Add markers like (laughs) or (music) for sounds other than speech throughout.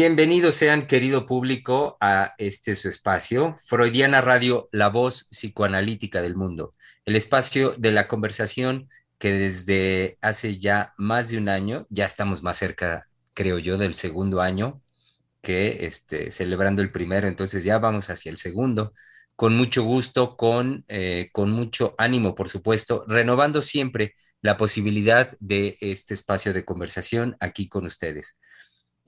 Bienvenidos sean, querido público, a este su espacio, Freudiana Radio, la voz psicoanalítica del mundo, el espacio de la conversación que desde hace ya más de un año, ya estamos más cerca, creo yo, del segundo año que este, celebrando el primero, entonces ya vamos hacia el segundo, con mucho gusto, con, eh, con mucho ánimo, por supuesto, renovando siempre la posibilidad de este espacio de conversación aquí con ustedes.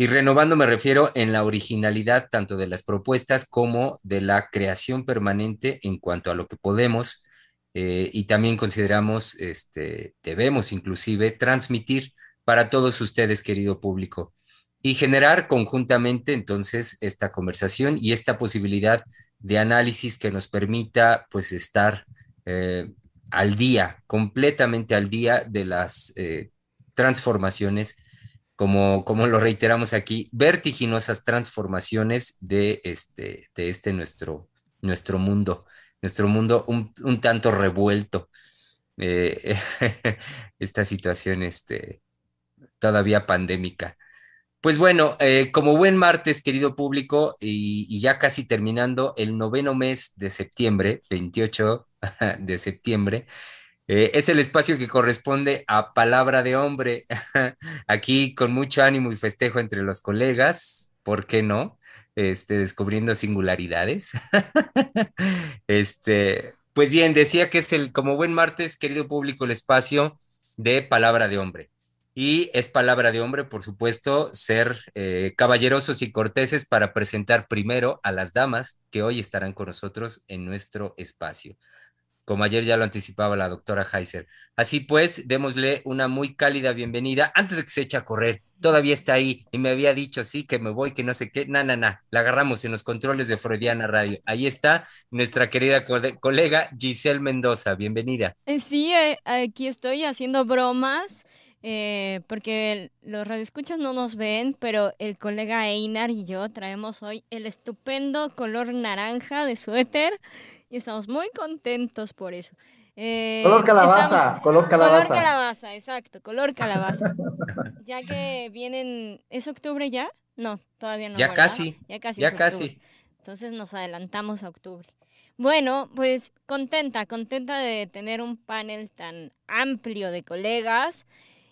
Y renovando me refiero en la originalidad tanto de las propuestas como de la creación permanente en cuanto a lo que podemos eh, y también consideramos, este, debemos inclusive transmitir para todos ustedes, querido público, y generar conjuntamente entonces esta conversación y esta posibilidad de análisis que nos permita pues estar eh, al día, completamente al día de las eh, transformaciones como, como lo reiteramos aquí, vertiginosas transformaciones de este, de este nuestro, nuestro mundo, nuestro mundo un, tanto revuelto. Eh, (laughs) esta situación este, todavía pandémica. Pues bueno, eh, como buen martes, querido público, y, ya casi terminando el noveno mes de septiembre, 28 (laughs) de septiembre, eh, es el espacio que corresponde a Palabra de Hombre. (laughs) Aquí con mucho ánimo y festejo entre los colegas, ¿por qué no? Este, descubriendo singularidades. (laughs) este, pues bien, decía que es el, como buen martes, querido público, el espacio de Palabra de Hombre. Y es palabra de hombre, por supuesto, ser eh, caballerosos y corteses para presentar primero a las damas que hoy estarán con nosotros en nuestro espacio como ayer ya lo anticipaba la doctora Heiser. Así pues, démosle una muy cálida bienvenida antes de que se eche a correr. Todavía está ahí y me había dicho, sí, que me voy, que no sé qué. Na, na, na. La agarramos en los controles de Freudiana Radio. Ahí está nuestra querida colega Giselle Mendoza. Bienvenida. Eh, sí, eh, aquí estoy haciendo bromas. Eh, porque los radioescuchas no nos ven, pero el colega Einar y yo traemos hoy el estupendo color naranja de suéter y estamos muy contentos por eso. Eh, color calabaza, color calabaza. Color calabaza, exacto, color calabaza. (laughs) ya que vienen, ¿es octubre ya? No, todavía no. Ya casi. Ya casi. Ya casi. Entonces nos adelantamos a octubre. Bueno, pues contenta, contenta de tener un panel tan amplio de colegas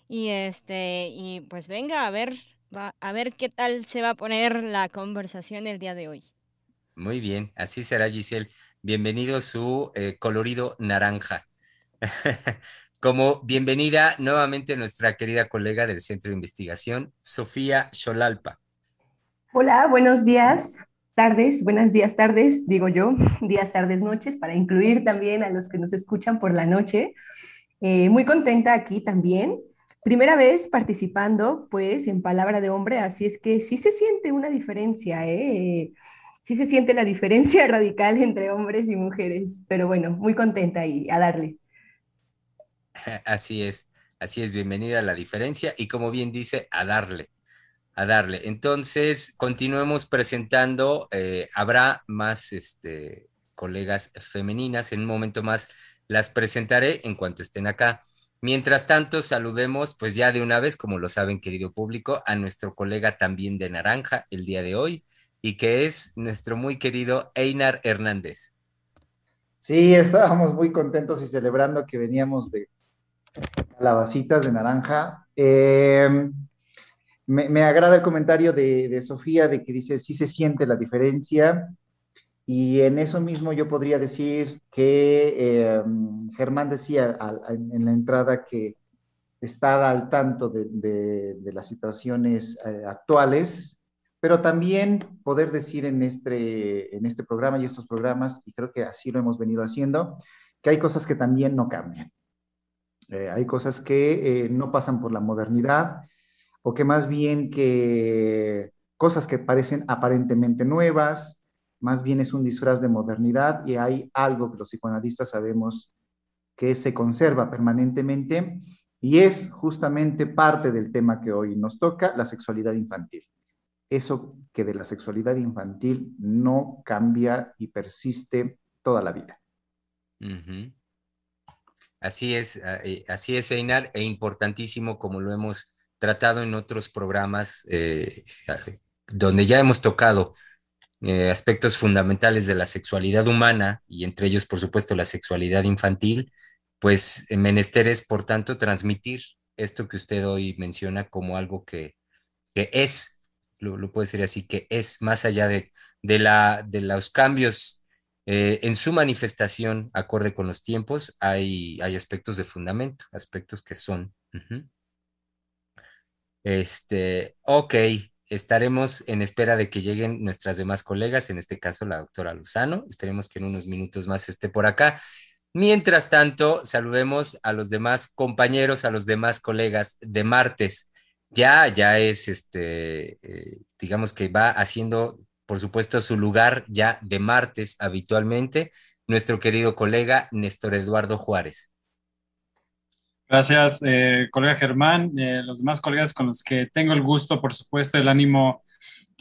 y este y pues venga a ver va, a ver qué tal se va a poner la conversación el día de hoy. Muy bien, así será Giselle. Bienvenido su eh, colorido naranja. (laughs) Como bienvenida nuevamente nuestra querida colega del Centro de Investigación, Sofía Xolalpa. Hola, buenos días, tardes, buenos días, tardes, digo yo, (laughs) días, tardes, noches, para incluir también a los que nos escuchan por la noche. Eh, muy contenta aquí también. Primera vez participando, pues, en Palabra de Hombre, así es que sí se siente una diferencia, ¿eh? Sí se siente la diferencia (laughs) radical entre hombres y mujeres, pero bueno, muy contenta y a darle. (laughs) Así es, así es, bienvenida a la diferencia y como bien dice, a darle, a darle. Entonces, continuemos presentando, eh, habrá más este, colegas femeninas, en un momento más las presentaré en cuanto estén acá. Mientras tanto, saludemos, pues ya de una vez, como lo saben, querido público, a nuestro colega también de Naranja el día de hoy, y que es nuestro muy querido Einar Hernández. Sí, estábamos muy contentos y celebrando que veníamos de calabacitas de naranja. Em, me, agrada el comentario de, Sofía de que dice, sí se siente la diferencia. Y en eso mismo yo podría decir que em, Germán decía en la entrada que estar al tanto de, las situaciones eh, actuales pero también poder decir en este, en este programa y estos programas, y creo que así lo hemos venido haciendo, que hay cosas que también no cambian. Eh, hay cosas que eh, no pasan por la modernidad o que más bien que cosas que parecen aparentemente nuevas, más bien es un disfraz de modernidad y hay algo que los psicoanalistas sabemos que se conserva permanentemente y es justamente parte del tema que hoy nos toca, la sexualidad infantil. Eso que de la sexualidad infantil no cambia y persiste toda la vida. Así es, eh, así es, Einar, e importantísimo como lo hemos tratado en otros programas eh, donde ya hemos tocado eh, aspectos fundamentales de la sexualidad humana y entre ellos, por supuesto, la sexualidad infantil, pues menester es, por tanto, transmitir esto que usted hoy menciona como algo que, es, lo, puede ser así, que es más allá de, de, la, de los cambios eh, en su manifestación acorde con los tiempos, hay, hay aspectos de fundamento, aspectos que son. Este, ok, estaremos en espera de que lleguen nuestras demás colegas, en este caso la doctora Luzano. Esperemos que en unos minutos más esté por acá. Mientras tanto, saludemos a los demás compañeros, a los demás colegas de martes. Ya, ya es este, eh, digamos que va haciendo, por supuesto, su lugar ya de martes habitualmente, nuestro querido colega Néstor Eduardo Juárez. Gracias, eh, colega Germán, eh, los demás colegas con los que tengo el gusto, por supuesto, el ánimo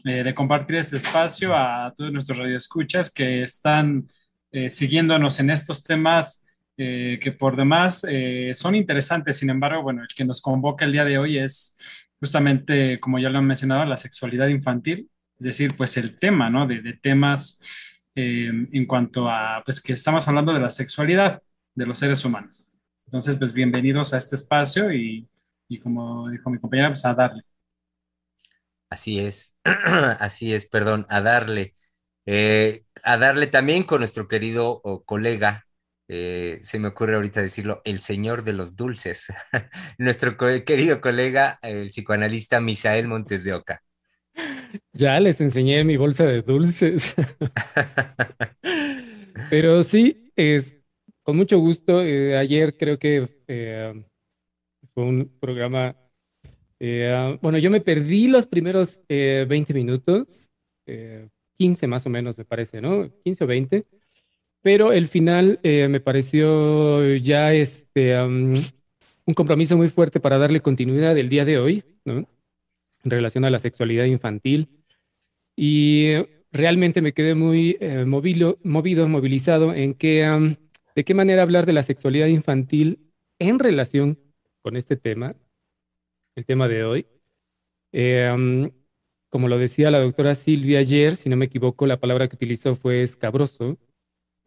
de compartir este espacio a todos nuestros radioescuchas que están eh, siguiéndonos en estos temas eh, que por demás eh, son interesantes. Sin embargo, bueno, el que nos convoca el día de hoy es justamente, como ya lo han mencionado, la sexualidad infantil, es decir, pues el tema, ¿no? De, temas en cuanto a, pues que estamos hablando de la sexualidad de los seres humanos. Entonces, pues bienvenidos a este espacio y, y como dijo mi compañera, pues a darle. Así es, (clears throat) así es, perdón, a darle. Eh, a darle también con nuestro querido colega, eh, se me ocurre ahorita decirlo, el señor de los dulces, (laughs) nuestro querido colega, el psicoanalista Misael Montes de Oca. Ya les enseñé mi bolsa de dulces. (laughs) Pero sí, es con mucho gusto. Eh, ayer creo que fue un programa. bueno, yo me perdí los primeros 20 minutos 15 más o menos, me parece, ¿no? 15 o 20. Pero el final eh, me pareció ya este, un compromiso muy fuerte para darle continuidad el día de hoy. En relación a la sexualidad infantil. Y realmente me quedé muy eh, movido, movilizado en que, de qué manera hablar de la sexualidad infantil en relación con este tema, el tema de hoy. Eh, como lo decía la doctora Silvia ayer, si no me equivoco, la palabra que utilizó fue escabroso,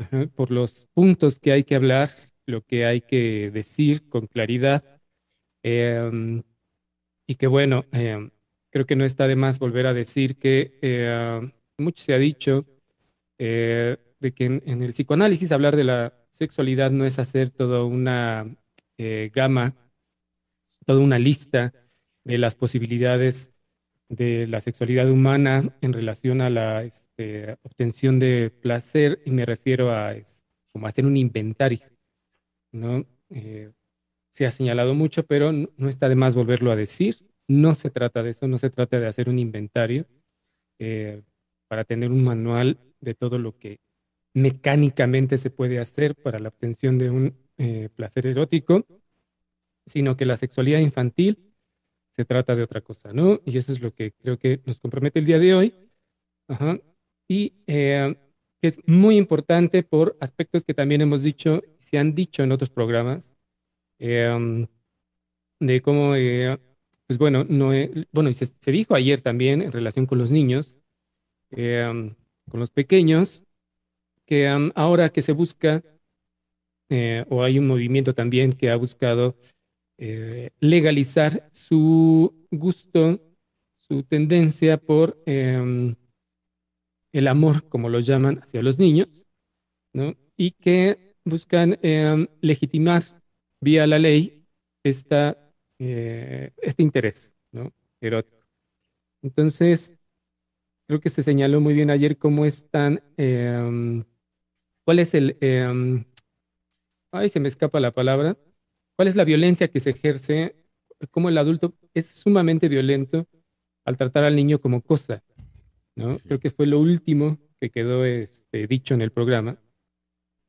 (laughs) por los puntos que hay que hablar, lo que hay que decir con claridad. Em, y que bueno, em, creo que no está de más volver a decir que eh, mucho se ha dicho eh, de que en, el psicoanálisis hablar de la sexualidad no es hacer toda una eh, gama, toda una lista de las posibilidades de la sexualidad humana en relación a la este, obtención de placer y me refiero a como hacer un inventario, ¿no? Eh, se ha señalado mucho, pero no, está de más volverlo a decir. No se trata de eso, no se trata de hacer un inventario eh, para tener un manual de todo lo que mecánicamente se puede hacer para la obtención de un eh, placer erótico, sino que la sexualidad infantil se trata de otra cosa, ¿no? Y eso es lo que creo que nos compromete el día de hoy. Ajá. Y eh, es muy importante por aspectos que también hemos dicho, se han dicho en otros programas, eh, de cómo, eh, pues bueno, no, bueno, se, se, dijo ayer también en relación con los niños, con los pequeños, que ahora que se busca, o hay un movimiento también que ha buscado eh, legalizar su gusto, su tendencia por em, el amor, como lo llaman, hacia los niños, ¿no? y que buscan em, legitimar vía la ley esta, eh, este interés ¿no? erótico. Entonces, creo que se señaló muy bien ayer cómo están, em, cuál es el, ay, se me escapa la palabra, cuál es la violencia que se ejerce, cómo el adulto es sumamente violento al tratar al niño como cosa, ¿no? Creo que fue lo último que quedó este, dicho en el programa.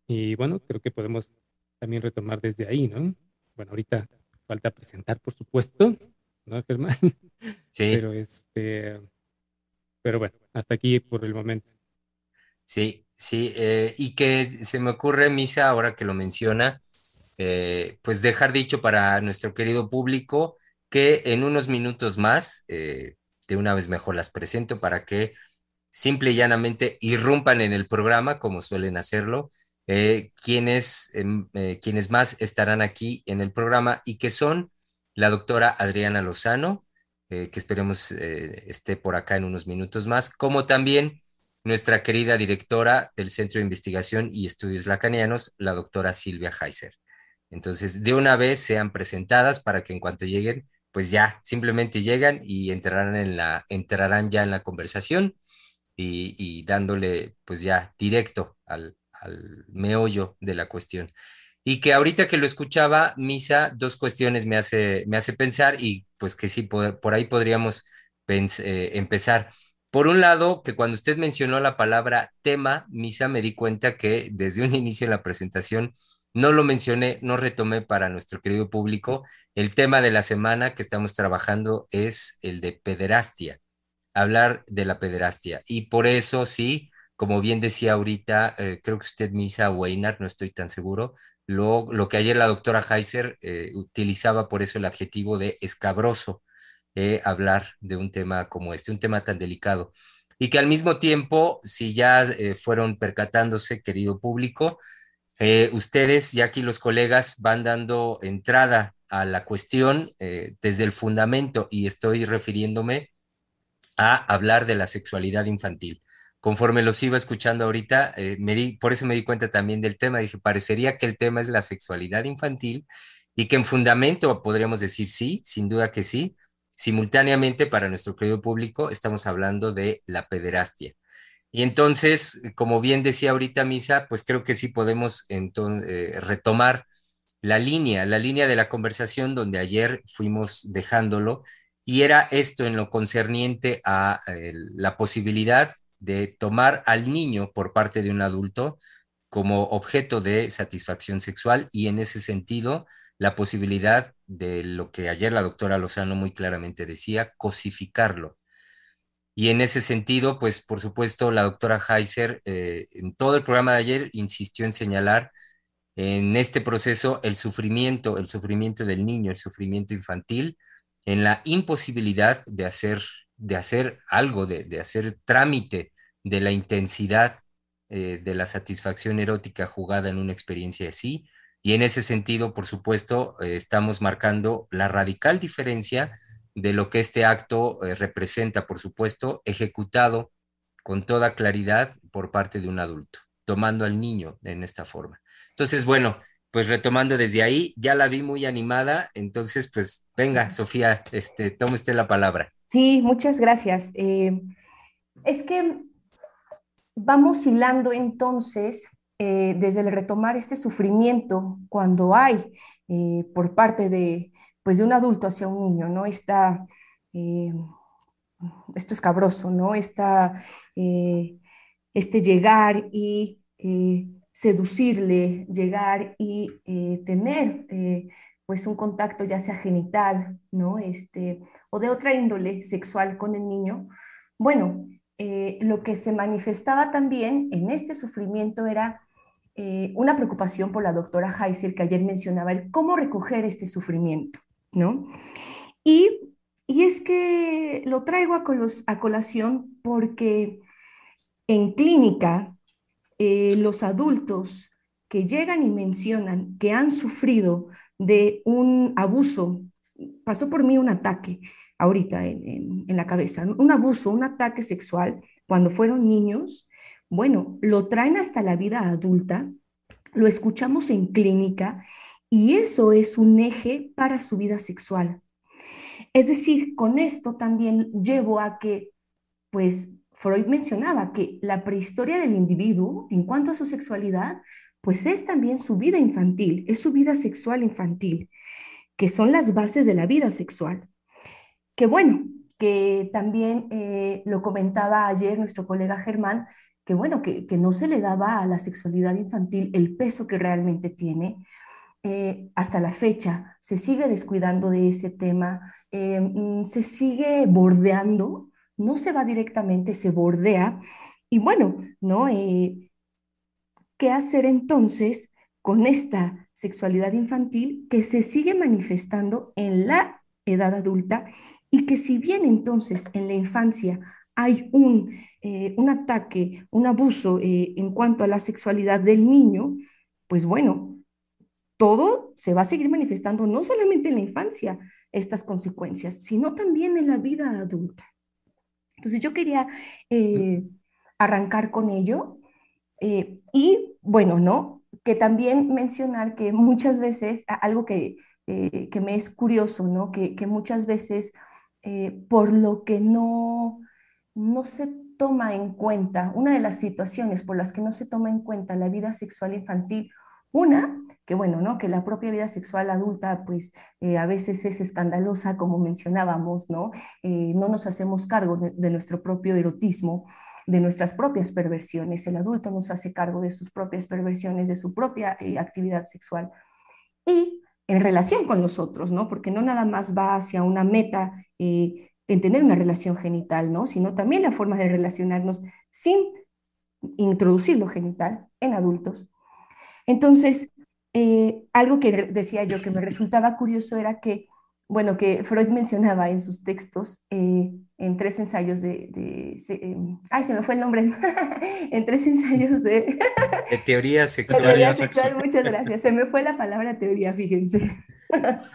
Y bueno, creo que podemos también retomar desde ahí, ¿no? Bueno, ahorita falta presentar, por supuesto, ¿no, Germán? (laughs) Sí. Pero este, pero bueno, hasta aquí por el momento. Sí, sí, eh, y que se me ocurre, Misa, ahora que lo menciona, eh, pues dejar dicho para nuestro querido público que en unos minutos más, eh, de una vez mejor las presento para que simple y llanamente irrumpan en el programa, como suelen hacerlo, quienes, em, quienes más estarán aquí en el programa y que son la doctora Adriana Lozano, que esperemos esté por acá en unos minutos más, como también nuestra querida directora del Centro de Investigación y Estudios Lacanianos, la doctora Silvia Heiser. Entonces, de una vez sean presentadas para que en cuanto lleguen, pues ya simplemente llegan y entrarán, en la, entrarán ya en la conversación y, dándole pues ya directo al, meollo de la cuestión. Y que ahorita que lo escuchaba, Misa, dos cuestiones me hace, me hace pensar y pues que sí, por, ahí podríamos eh, empezar. Por un lado, que cuando usted mencionó la palabra tema, Misa, me di cuenta que desde un (laughs) inicio en la presentación no lo mencioné, no retomé para nuestro querido público. El tema de la semana que estamos trabajando es el de pederastia, hablar de la pederastia. Y por eso, sí, como bien decía ahorita, eh, creo que usted, Misa Weiner, no estoy tan seguro, lo, lo que ayer la doctora Heiser eh, utilizaba por eso el adjetivo de escabroso eh, hablar de un tema como este, un tema tan delicado. Y que al mismo tiempo, si ya eh, fueron percatándose, querido público, eh, ustedes, ya aquí los colegas, van dando entrada a la cuestión desde el fundamento y estoy refiriéndome a hablar de la sexualidad infantil. Conforme los iba escuchando ahorita, me di, por eso me di cuenta también del tema, dije, parecería que el tema es la sexualidad infantil y que en fundamento podríamos decir sí, sin duda que sí, Simultáneamente, para nuestro querido público, estamos hablando de la pederastia. Y entonces, como bien decía ahorita Misa, pues creo que sí podemos eh, retomar la línea, la línea de la conversación donde ayer fuimos dejándolo, y era esto en lo concerniente a eh, la posibilidad de tomar al niño por parte de un adulto como objeto de satisfacción sexual y en ese sentido la posibilidad de lo que ayer la doctora Lozano muy claramente decía, cosificarlo. Y en ese sentido, pues por supuesto, la doctora Heiser eh, en todo el programa de ayer insistió en señalar en este proceso el sufrimiento, el sufrimiento del niño, el sufrimiento infantil, en la imposibilidad de hacer, de hacer algo, de, hacer trámite de la intensidad eh, de la satisfacción erótica jugada en una experiencia así, y en ese sentido, por supuesto, eh, estamos marcando la radical diferencia de lo que este acto eh, representa, por supuesto, ejecutado con toda claridad por parte de un adulto, tomando al niño en esta forma. Entonces, bueno, pues retomando desde ahí, ya la vi muy animada, entonces, pues venga, Sofía, este, tome usted la palabra. Sí, muchas gracias. Eh, es que vamos hilando entonces eh, desde el retomar este sufrimiento cuando hay por parte de, pues de un adulto hacia un niño, ¿no? Está, eh, esto escabroso, ¿no? Está este llegar y seducirle, llegar y tener pues un contacto ya sea genital, ¿no? Este, o de otra índole sexual con el niño. Bueno, lo que se manifestaba también en este sufrimiento era eh, una preocupación por la doctora Heiser que ayer mencionaba, el cómo recoger este sufrimiento, ¿no? Y, es que lo traigo a, a colación porque en clínica eh, los adultos que llegan y mencionan que han sufrido de un abuso, pasó por mí un ataque ahorita en, en la cabeza, un abuso, un ataque sexual cuando fueron niños, bueno, lo traen hasta la vida adulta, lo escuchamos en clínica y eso es un eje para su vida sexual. Es decir, con esto también llevo a que, pues, Freud mencionaba que la prehistoria del individuo en cuanto a su sexualidad pues es también su vida infantil, es su vida sexual infantil, que son las bases de la vida sexual. Que bueno, que también eh, lo comentaba ayer nuestro colega Germán, que bueno, que, no se le daba a la sexualidad infantil el peso que realmente tiene. Eh, hasta la fecha se sigue descuidando de ese tema, eh, mm, se sigue bordeando, no se va directamente, se bordea. Y bueno, ¿no? ¿Qué hacer entonces con esta sexualidad infantil que se sigue manifestando en la edad adulta y que si bien entonces en la infancia hay un, eh, un ataque, un abuso eh, en cuanto a la sexualidad del niño, pues bueno, todo se va a seguir manifestando no solamente en la infancia estas consecuencias, sino también en la vida adulta. Entonces yo quería eh, arrancar con ello y bueno, ¿no? Que también mencionar que muchas veces, algo que, que me es curioso, ¿no? Que, que muchas veces por lo que no no se toma en cuenta, una de las situaciones por las que no se toma en cuenta la vida sexual infantil, una, que bueno, ¿no? Que la propia vida sexual adulta, pues eh, a veces es escandalosa, como mencionábamos, ¿no? Eh, no nos hacemos cargo de, nuestro propio erotismo, de nuestras propias perversiones. El adulto nos hace cargo de sus propias perversiones, de su propia eh, actividad sexual. Y en relación con los otros, ¿no? Porque no nada más va hacia una meta en tener una relación genital, ¿no? Sino también la forma de relacionarnos sin introducir lo genital en adultos. Entonces, eh, algo que decía yo que me resultaba curioso era que, bueno, que Freud mencionaba en sus textos, eh, en tres ensayos de, eh, ay, se me fue el nombre, (laughs) en tres ensayos de... (laughs) de teoría sexual. teoría sexual, muchas gracias, se me fue la palabra teoría, fíjense. (laughs)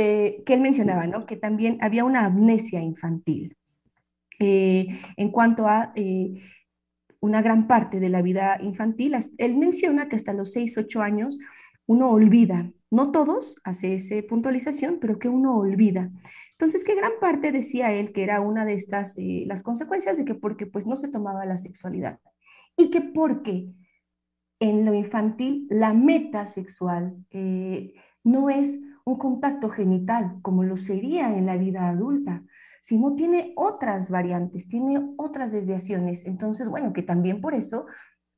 Eh, que él mencionaba, ¿no? que también había una amnesia infantil eh, en cuanto a eh, una gran parte de la vida infantil. Él menciona que hasta los 6, 8 años uno olvida, no todos, hace esa puntualización, pero que uno olvida. Entonces, que gran parte decía él que era una de estas, las consecuencias de que porque pues no se tomaba la sexualidad y que porque en lo infantil la meta sexual no es un contacto genital como lo sería en la vida adulta, sino tiene otras variantes, tiene otras desviaciones. Entonces, bueno, que también por eso,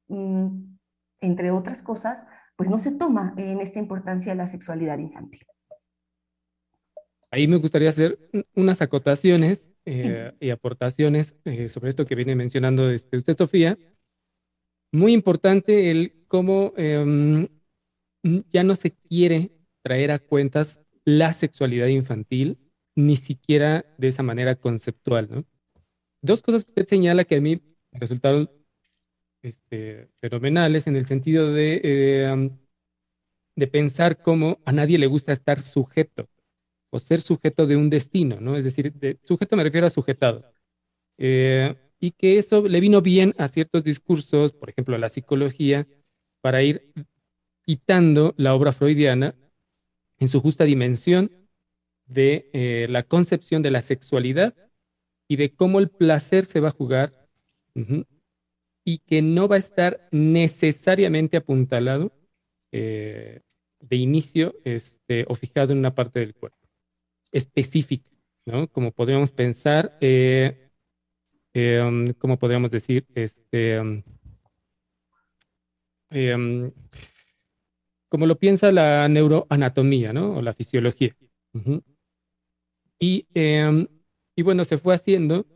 mm, entre otras cosas, pues no se toma en esta importancia la sexualidad infantil. Ahí me gustaría hacer unas acotaciones eh, y aportaciones eh, sobre esto que viene mencionando este, usted, Sofía. Muy importante el cómo em, ya no se quiere traer a cuentas la sexualidad infantil, ni siquiera de esa manera conceptual. Dos cosas que usted señala que a mí resultaron este, fenomenales en el sentido de, eh, de pensar cómo a nadie le gusta estar sujeto o ser sujeto de un destino, ¿no? Es decir, de, sujeto me refiero a sujetado. Eh, y que eso le vino bien a ciertos discursos, por ejemplo, a la psicología, para ir quitando la obra freudiana en su justa dimensión de eh, la concepción de la sexualidad y de cómo el placer se va a jugar y que no va a estar necesariamente apuntalado eh, de inicio este, o fijado en una parte del cuerpo específica, ¿no? Como podríamos pensar, eh, um, como podríamos decir, este, um, um, como lo piensa la neuroanatomía, ¿no? O la fisiología. Y, em, y, bueno, se fue haciendo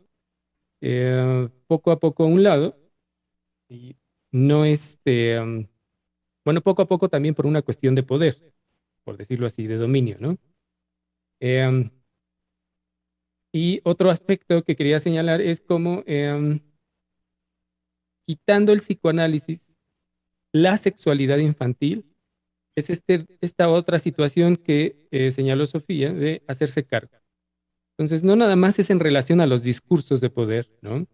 eh, poco a poco a un lado. Y no este, em, bueno, poco a poco también por una cuestión de poder, por decirlo así, de dominio, ¿no? Em, y otro aspecto que quería señalar es como quitando el psicoanálisis, la sexualidad infantil es este, esta otra situación que eh, señaló Sofía de hacerse cargo. Entonces, no nada más es en relación a los discursos de poder, ¿no?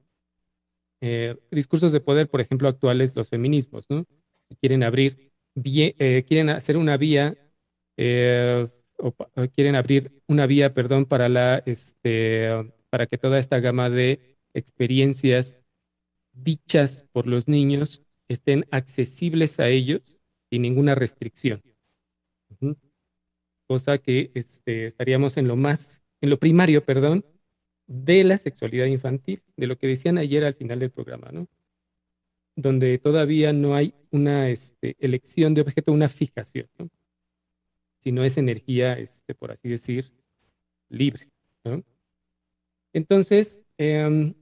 Eh, discursos de poder, por ejemplo, actuales, los feminismos, ¿no? Quieren abrir, eh, quieren hacer una vía, o, quieren abrir una vía, perdón, para la, este, para que toda esta gama de experiencias dichas por los niños estén accesibles a ellos sin ninguna restricción. Cosa que este, estaríamos en lo más, en lo primario, perdón, de la sexualidad infantil, de lo que decían ayer al final del programa, ¿no? Donde todavía no hay una este, elección de objeto, una fijación, ¿no? Sino es energía, este, por así decir, libre, ¿no? Entonces, em,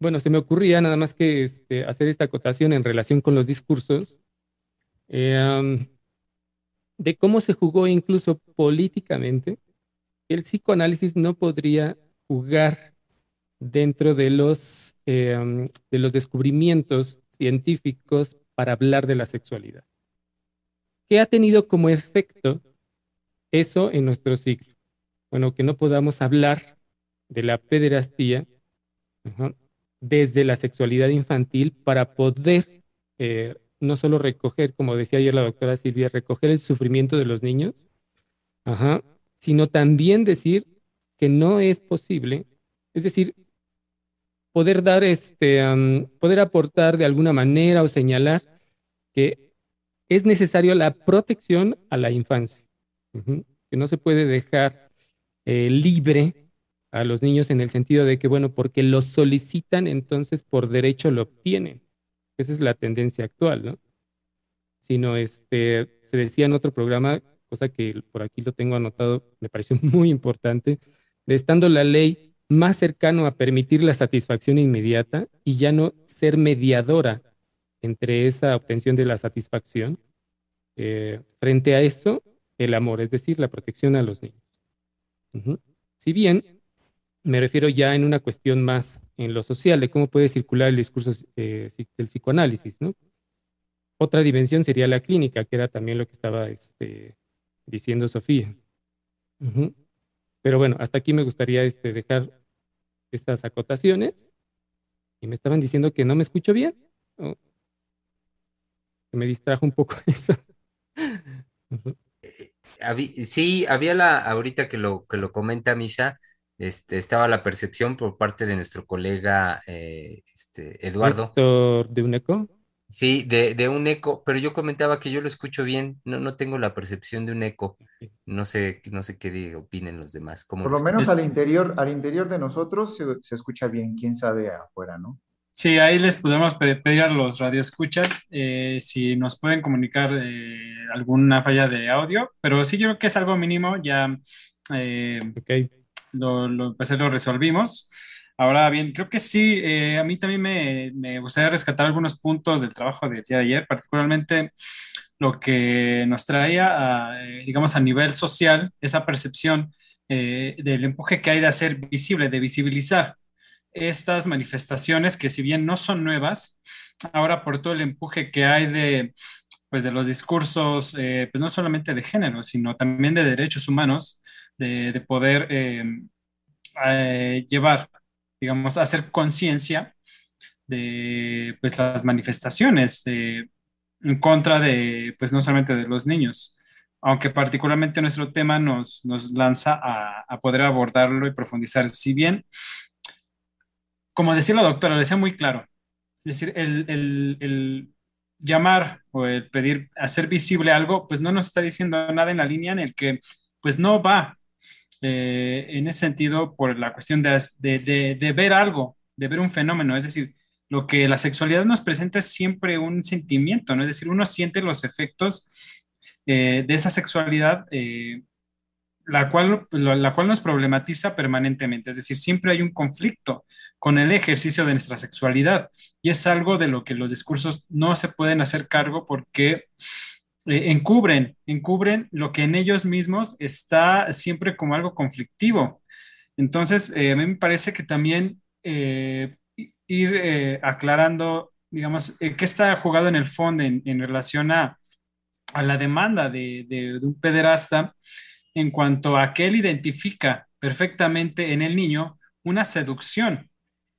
bueno, se me ocurría nada más que este, hacer esta acotación en relación con los discursos em, de cómo se jugó incluso políticamente. El psicoanálisis no podría jugar dentro de los, em, de los descubrimientos científicos para hablar de la sexualidad. ¿Qué ha tenido como efecto eso en nuestro ciclo? Bueno, que no podamos hablar de la pederastía desde la sexualidad infantil para poder eh, no solo recoger, como decía ayer la doctora Silvia, recoger el sufrimiento de los niños, sino también decir que no es posible, es decir, poder dar este, poder aportar de alguna manera o señalar que es necesario la protección a la infancia, que no se puede dejar eh, libre a los niños en el sentido de que, bueno, porque lo solicitan, entonces por derecho lo obtienen. Esa es la tendencia actual, ¿no? Sino, este, se decía en otro programa, cosa que por aquí lo tengo anotado, me pareció (laughs) muy importante, de estando la ley más cercano a permitir la satisfacción inmediata y ya no ser mediadora entre esa obtención de la satisfacción, eh, frente a esto, el amor, es decir, la protección a los niños. Si bien me refiero ya en una cuestión más en lo social, de cómo puede circular el discurso eh, del psicoanálisis, ¿no? Otra dimensión sería la clínica, que era también lo que estaba este, diciendo Sofía. Pero bueno, hasta aquí me gustaría este, dejar estas acotaciones. Y me estaban diciendo que no me escucho bien. me distrajo un poco (laughs) eso. Eh, sí, había la, ahorita que lo, que lo comenta Misa, este, estaba la percepción por parte de nuestro colega eh, este, Eduardo. ¿De un eco? Sí, de, de, un eco, pero yo comentaba que yo lo escucho bien, no, no tengo la percepción de un eco. No sé, no sé qué opinen los demás. por lo menos al interior, al interior de nosotros se, escucha bien, quién sabe afuera, ¿no? Sí, ahí les podemos pedir a los radioescuchas eh, si nos pueden comunicar eh, alguna falla de audio, pero sí yo creo que es algo mínimo, ya eh, lo, lo, pues, lo resolvimos. Ahora bien, creo que sí, eh, a mí también me, me, gustaría rescatar algunos puntos del trabajo del día de ayer, particularmente lo que nos traía, eh, digamos, a nivel social, esa percepción eh, del empuje que hay de hacer visible, de visibilizar estas manifestaciones que si bien no son nuevas, ahora por todo el empuje que hay de, pues, de los discursos, pues no solamente de género, sino también de derechos humanos, de, poder eh, eh, llevar, digamos, hacer conciencia de pues, las manifestaciones en contra de, pues no solamente de los niños, aunque particularmente nuestro tema nos, nos lanza a, poder abordarlo y profundizar. Si bien, como decía la doctora, lo decía muy claro, es decir, el, el, el llamar o el pedir hacer visible algo, pues no nos está diciendo nada en la línea en el que pues no va eh, en ese sentido por la cuestión de, de, ver algo, de ver un fenómeno, es decir, lo que la sexualidad nos presenta es siempre un sentimiento, ¿no? Es decir, uno siente los efectos eh, de esa sexualidad, eh, la, cual, la cual nos problematiza permanentemente, es decir, siempre hay un conflicto con el ejercicio de nuestra sexualidad. Y es algo de lo que los discursos no se pueden hacer cargo porque eh, encubren, encubren lo que en ellos mismos está siempre como algo conflictivo. Entonces, eh, a mí me parece que también eh, ir aclarando, digamos, qué está jugado en el fondo en, relación a, la demanda de, de, un pederasta en cuanto a que él identifica perfectamente en el niño una seducción,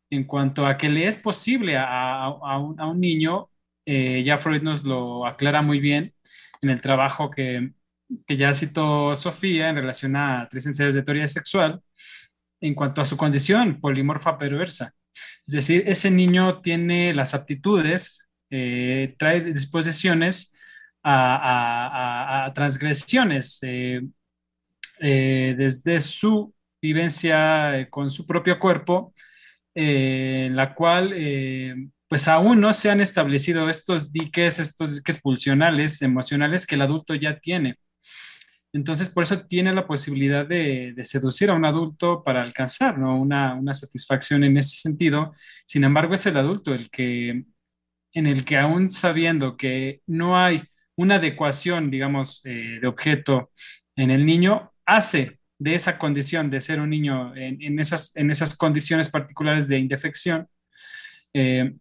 en cuanto a que le es posible a, a, a un, niño, ya Freud nos lo aclara muy bien, en el trabajo que, que ya citó Sofía en relación a tres ensayos de teoría sexual, en cuanto a su condición polimorfa perversa. Es decir, ese niño tiene las aptitudes, eh, trae disposiciones a, transgresiones eh, eh, desde su vivencia con su propio cuerpo, en la cual pues aún no se han establecido estos diques, estos diques pulsionales, emocionales que el adulto ya tiene. Entonces, por eso tiene la posibilidad de, seducir a un adulto para alcanzar una, satisfacción en ese sentido. Sin embargo, es el adulto el que, en el que aún sabiendo que no hay una adecuación, digamos, eh, de objeto en el niño, hace de esa condición de ser un niño en, esas, en esas condiciones particulares de indefección, eh,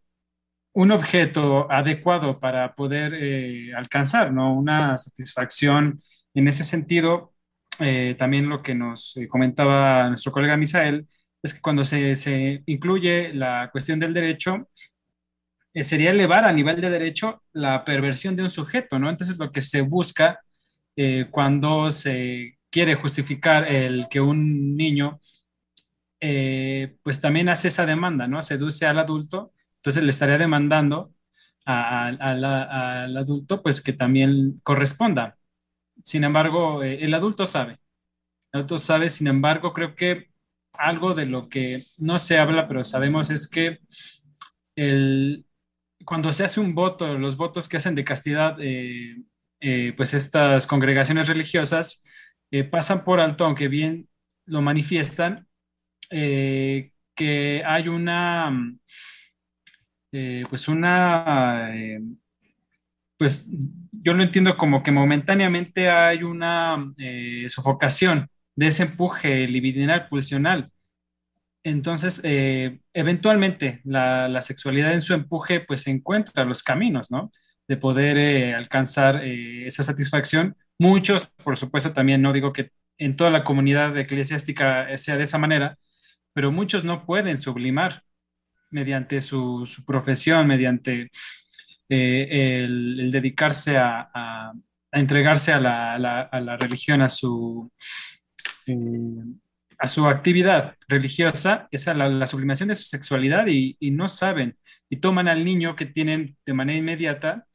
un objeto adecuado para poder eh, alcanzar ¿no? una satisfacción en ese sentido, eh, también lo que nos eh, comentaba nuestro colega Misael es que cuando se, incluye la cuestión del derecho, sería elevar a nivel de derecho la perversión de un sujeto, ¿no? Entonces lo que se busca cuando se quiere justificar el que un niño, pues también hace esa demanda, ¿no? Seduce al adulto, entonces le estaría demandando al adulto, pues que también corresponda. Sin embargo, eh, el adulto sabe. El adulto sabe, sin embargo, creo que algo de lo que no se habla, pero sabemos es que cuando se hace un voto, los votos que hacen de castidad, eh, eh, pues estas congregaciones religiosas pasan por alto, aunque bien lo manifiestan, que hay una, pues una, pues yo lo entiendo como que momentáneamente hay una eh, sofocación de ese empuje libidinal pulsional. Entonces, eh, eventualmente la, sexualidad en su empuje pues encuentra los caminos, ¿no? De poder eh, alcanzar esa satisfacción. Muchos, por supuesto, también no digo que en toda la comunidad eclesiástica sea de esa manera, pero muchos no pueden sublimar mediante su, su profesión, mediante eh, el, dedicarse a, entregarse a la, religión, a su, eh, a su actividad religiosa, esa la, la sublimación de su sexualidad y, no saben y toman al niño que tienen de manera inmediata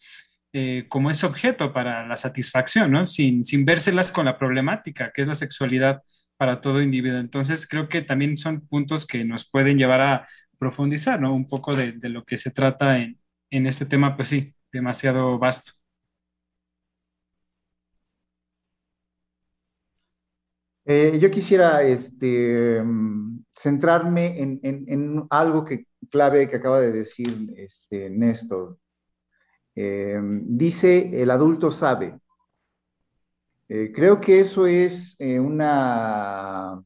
eh, como ese objeto para la satisfacción, ¿no? Sin, sin vérselas con la problemática, que es la sexualidad para todo individuo. Entonces, creo que también son puntos que nos pueden llevar a profundizar, ¿no? Un poco de, de lo que se trata en, en este tema, pues sí, demasiado vasto. Eh, yo quisiera este, centrarme en, algo que, clave que acaba de decir este, Néstor. Eh, dice, el adulto sabe. Eh, creo que eso es una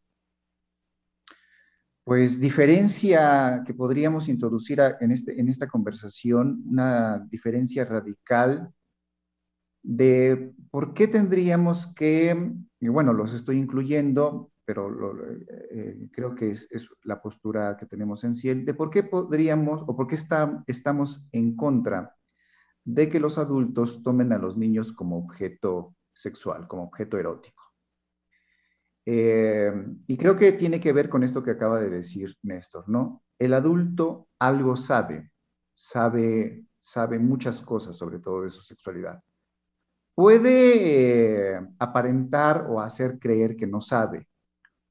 pues diferencia que podríamos introducir en, este, en esta conversación, una diferencia radical de por qué tendríamos que, bueno, los estoy incluyendo, pero eh, creo que es, la postura que tenemos en Ciel, de por qué podríamos o por qué está, estamos en contra de que los adultos tomen a los niños como objeto sexual, como objeto erótico. Eh, y creo que tiene que ver con esto que acaba de decir Néstor, ¿no? El adulto algo sabe, sabe, sabe muchas cosas, sobre todo de su sexualidad. Puede eh, aparentar o hacer creer que no sabe.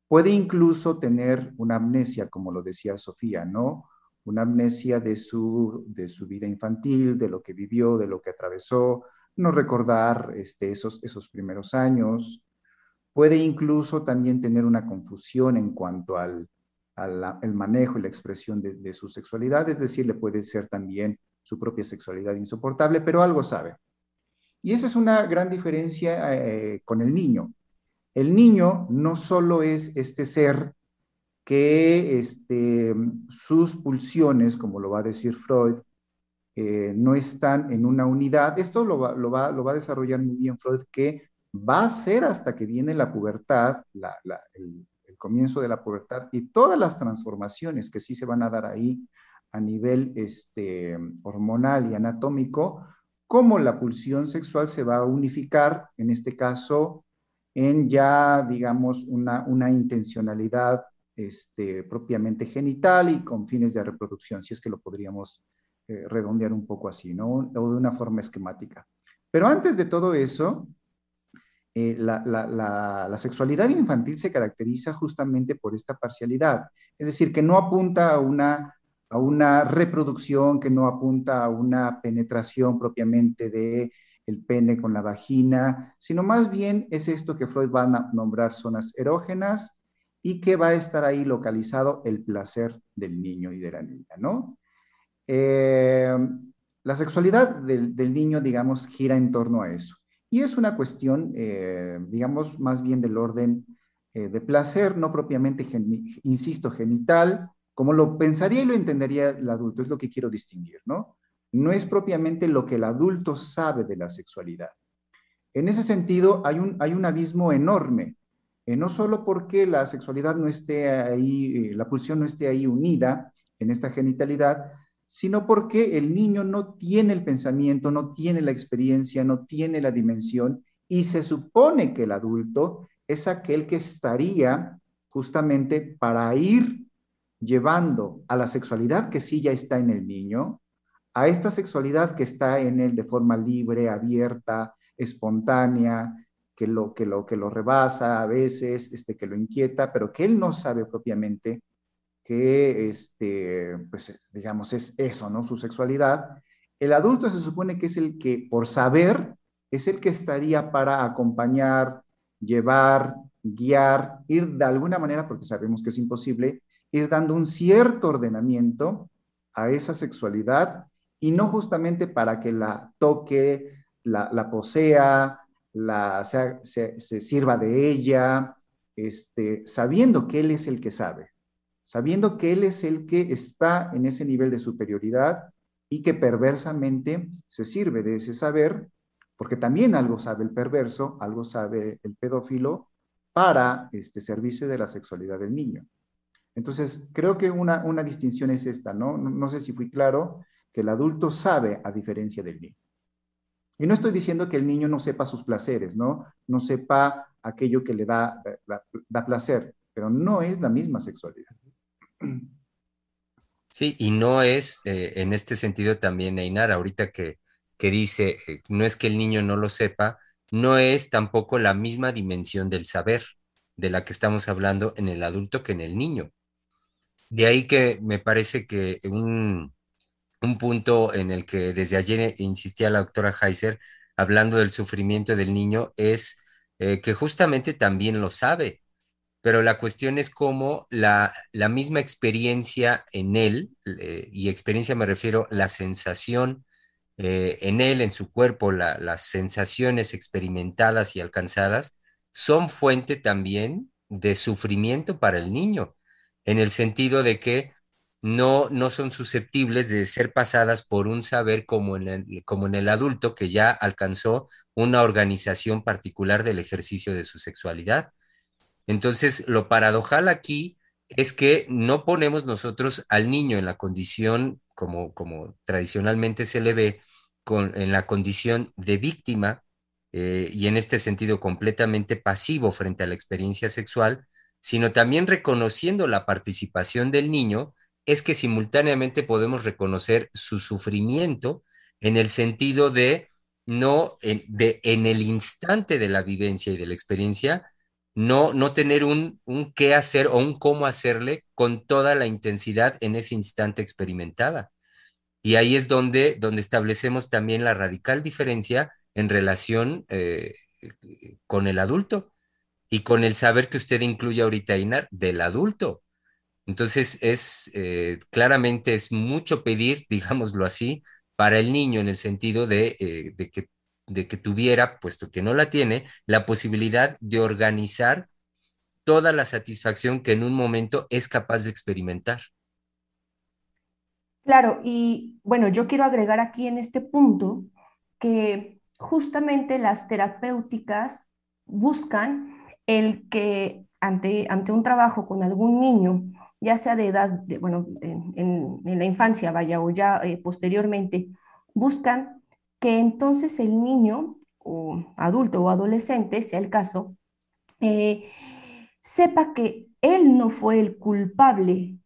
Puede incluso tener una amnesia, como lo decía Sofía, ¿no? Una amnesia de su, de su vida infantil, de lo que vivió, de lo que atravesó, no recordar este, esos, esos primeros años, Puede incluso también tener una confusión en cuanto al, el manejo y la expresión de, su sexualidad, es decir, le puede ser también su propia sexualidad insoportable, pero algo sabe. Y esa es una gran diferencia eh, con el niño. El niño no solo es este ser que este, sus pulsiones, como lo va a decir Freud, eh, no están en una unidad. Esto lo va, lo, va, lo va a desarrollar muy bien Freud, que va a ser hasta que viene la pubertad, el, comienzo de la pubertad y todas las transformaciones que sí se van a dar ahí a nivel este, hormonal y anatómico, cómo la pulsión sexual se va a unificar, en este caso, en ya, digamos, una, intencionalidad este, propiamente genital y con fines de reproducción, si es que lo podríamos eh, redondear un poco así, ¿no? O de una forma esquemática. Pero antes de todo eso, eh, la, sexualidad infantil se caracteriza justamente por esta parcialidad, es decir, que no apunta a una, reproducción, que no apunta a una penetración propiamente de el pene con la vagina, sino más bien es esto que Freud va a nombrar zonas erógenas y que va a estar ahí localizado el placer del niño y de la niña, ¿no? Eh, la sexualidad del, del niño, digamos, gira en torno a eso. Y es una cuestión, eh, digamos, más bien del orden eh, de placer, no propiamente, insisto, genital, como lo pensaría y lo entendería el adulto, es lo que quiero distinguir, ¿no? No es propiamente lo que el adulto sabe de la sexualidad. En ese sentido, hay un, hay un abismo enorme, eh, no solo porque la sexualidad no esté ahí, la pulsión no esté ahí unida en esta genitalidad, sino porque el niño no tiene el pensamiento, no tiene la experiencia, no tiene la dimensión y se supone que el adulto es aquel que estaría justamente para ir llevando a la sexualidad que sí ya está en el niño, a esta sexualidad que está en él de forma libre, abierta, espontánea, que lo, que lo, que lo rebasa a veces, este, que lo inquieta, pero que él no sabe propiamente que, este, pues, digamos, es eso, ¿no? Su sexualidad. El adulto se supone que es el que, por saber, es el que estaría para acompañar, llevar, guiar, ir de alguna manera, porque sabemos que es imposible, ir dando un cierto ordenamiento a esa sexualidad y no justamente para que la toque, la, posea, la, se, se, sirva de ella, este, sabiendo que él es el que sabe sabiendo que Él es el que está en ese nivel de superioridad y que perversamente se sirve de ese saber, porque también algo sabe el perverso, algo sabe el pedófilo, para este, servirse de la sexualidad del niño. Entonces, creo que una, una distinción es esta, ¿no? ¿no? sé si fui claro, que el adulto sabe a diferencia del niño. Y no estoy diciendo que el niño no sepa sus placeres, ¿no? No sepa aquello que le da, da, da placer, pero no es la misma sexualidad. Sí, y no es eh, en este sentido también, Einar, ahorita que, que dice, eh, no es que el niño no lo sepa, no es tampoco la misma dimensión del saber de la que estamos hablando en el adulto que en el niño. De ahí que me parece que un, un punto en el que desde ayer insistía la doctora Heiser, hablando del sufrimiento del niño, es eh, que justamente también lo sabe pero la cuestión es cómo la, misma experiencia en él, eh, y experiencia me refiero la sensación eh, en él, en su cuerpo, las sensaciones experimentadas y alcanzadas, son fuente también de sufrimiento para el niño, en el sentido de que no, no son susceptibles de ser pasadas por un saber como en, como en el adulto que ya alcanzó una organización particular del ejercicio de su sexualidad entonces, lo paradojal aquí es que no ponemos nosotros al niño en la condición, como, como tradicionalmente se le ve, en la condición de víctima eh, y en este sentido completamente pasivo frente a la experiencia sexual, sino también reconociendo la participación del niño, es que simultáneamente podemos reconocer su sufrimiento en el sentido de no, de, en el instante de la vivencia y de la experiencia, no, no tener un, un qué hacer o un cómo hacerle con toda la intensidad en ese instante experimentada. Y ahí es donde, donde establecemos también la radical diferencia en relación eh, con el adulto y con el saber que usted incluye ahorita, Inar, del adulto. Entonces, es eh, claramente es mucho pedir, (laughs) digámoslo así, para el niño en el sentido de, eh, de que de que tuviera, puesto que no la tiene, la posibilidad de organizar toda la satisfacción que en un momento es capaz de experimentar. Claro, y bueno, yo quiero agregar aquí en este punto que justamente las terapéuticas buscan el que ante, ante un trabajo con algún niño, ya sea de edad, de, bueno, en, la infancia, vaya, o ya eh, posteriormente, buscan que entonces el niño o adulto o adolescente, sea el caso, eh, sepa que él no fue el culpable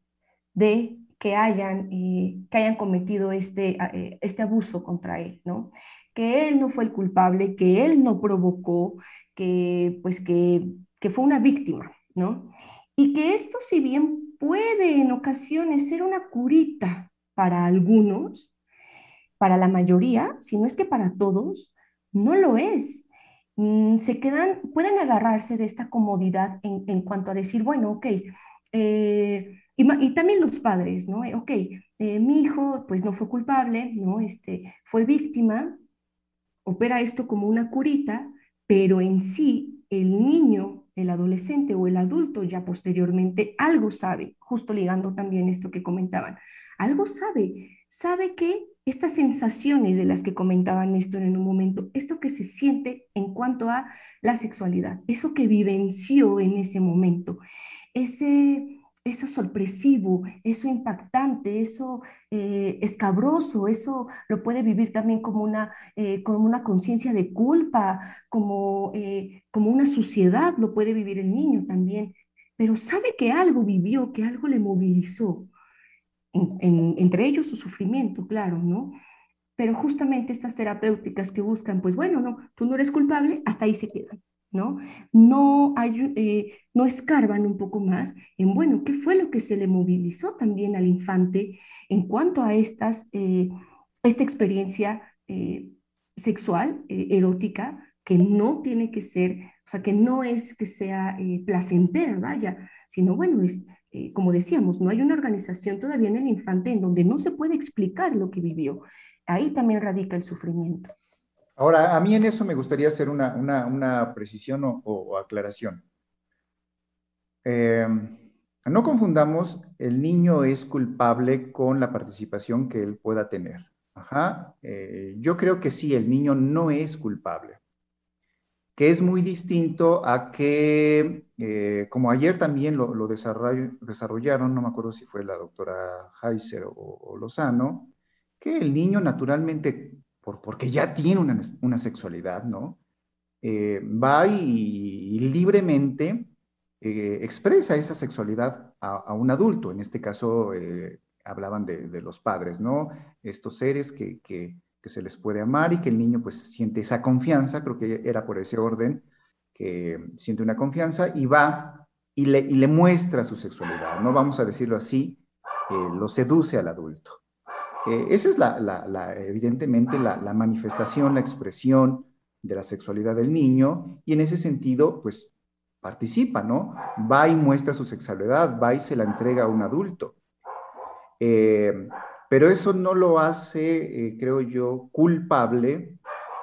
de que hayan, eh, que hayan cometido este, eh, este abuso contra él, ¿no? Que él no fue el culpable, que él no provocó, que pues que, que fue una víctima, ¿no? Y que esto si bien puede en ocasiones ser una curita para algunos, para la mayoría, si no es que para todos, no lo es. Mm, se quedan, pueden agarrarse de esta comodidad en, en cuanto a decir, bueno, ok, eh, y, también los padres, ¿no? Eh, ok, eh, mi hijo pues no fue culpable, ¿no? Este, fue víctima, opera esto como una curita, pero en sí el niño, el adolescente o el adulto ya posteriormente algo sabe, justo ligando también esto que comentaban, algo sabe, sabe que estas sensaciones de las que comentaban Néstor en un momento, esto que se siente en cuanto a la sexualidad, eso que vivenció en ese momento, ese eso sorpresivo, eso impactante, eso eh, escabroso, eso lo puede vivir también como una, eh, como una conciencia de culpa, como, eh, como una suciedad, lo puede vivir el niño también, pero sabe que algo vivió, que algo le movilizó, entre ellos su sufrimiento, claro, ¿no? Pero justamente estas terapéuticas que buscan, pues bueno, no, tú no eres culpable, hasta ahí se quedan. ¿no? No, hay, eh, no escarban un poco más en, bueno, ¿qué fue lo que se le movilizó también al infante en cuanto a estas, eh, esta experiencia eh, sexual, erótica, que no tiene que ser, o sea, que no es que sea placentera, vaya, sino, bueno, es, como decíamos, no hay una organización todavía en el infante en donde no se puede explicar lo que vivió. Ahí también radica el sufrimiento. Ahora, a mí en eso me gustaría hacer una, precisión o, aclaración. Em, no confundamos, el niño es culpable con la participación que él pueda tener. Ajá. Eh, yo creo que sí, el niño no es culpable, que es muy distinto a que, eh, como ayer también lo, desarrollaron, no me acuerdo si fue la doctora Heiser o, Lozano, que el niño naturalmente porque ya tiene una, sexualidad, ¿no? Eh, va y, libremente eh, expresa esa sexualidad a, un adulto. En este caso, hablaban de, los padres, ¿no? Estos seres que, se les puede amar y que el niño pues siente esa confianza, creo que era por ese orden, que siente una confianza y va y le, y le muestra su sexualidad, ¿no? Vamos a decirlo así, lo seduce al adulto. Eh, esa es la, evidentemente la, manifestación, la expresión de la sexualidad del niño y en ese sentido, pues participa, ¿no? Va y muestra su sexualidad, va y se la entrega a un adulto. Eh, pero eso no lo hace, eh, creo yo, culpable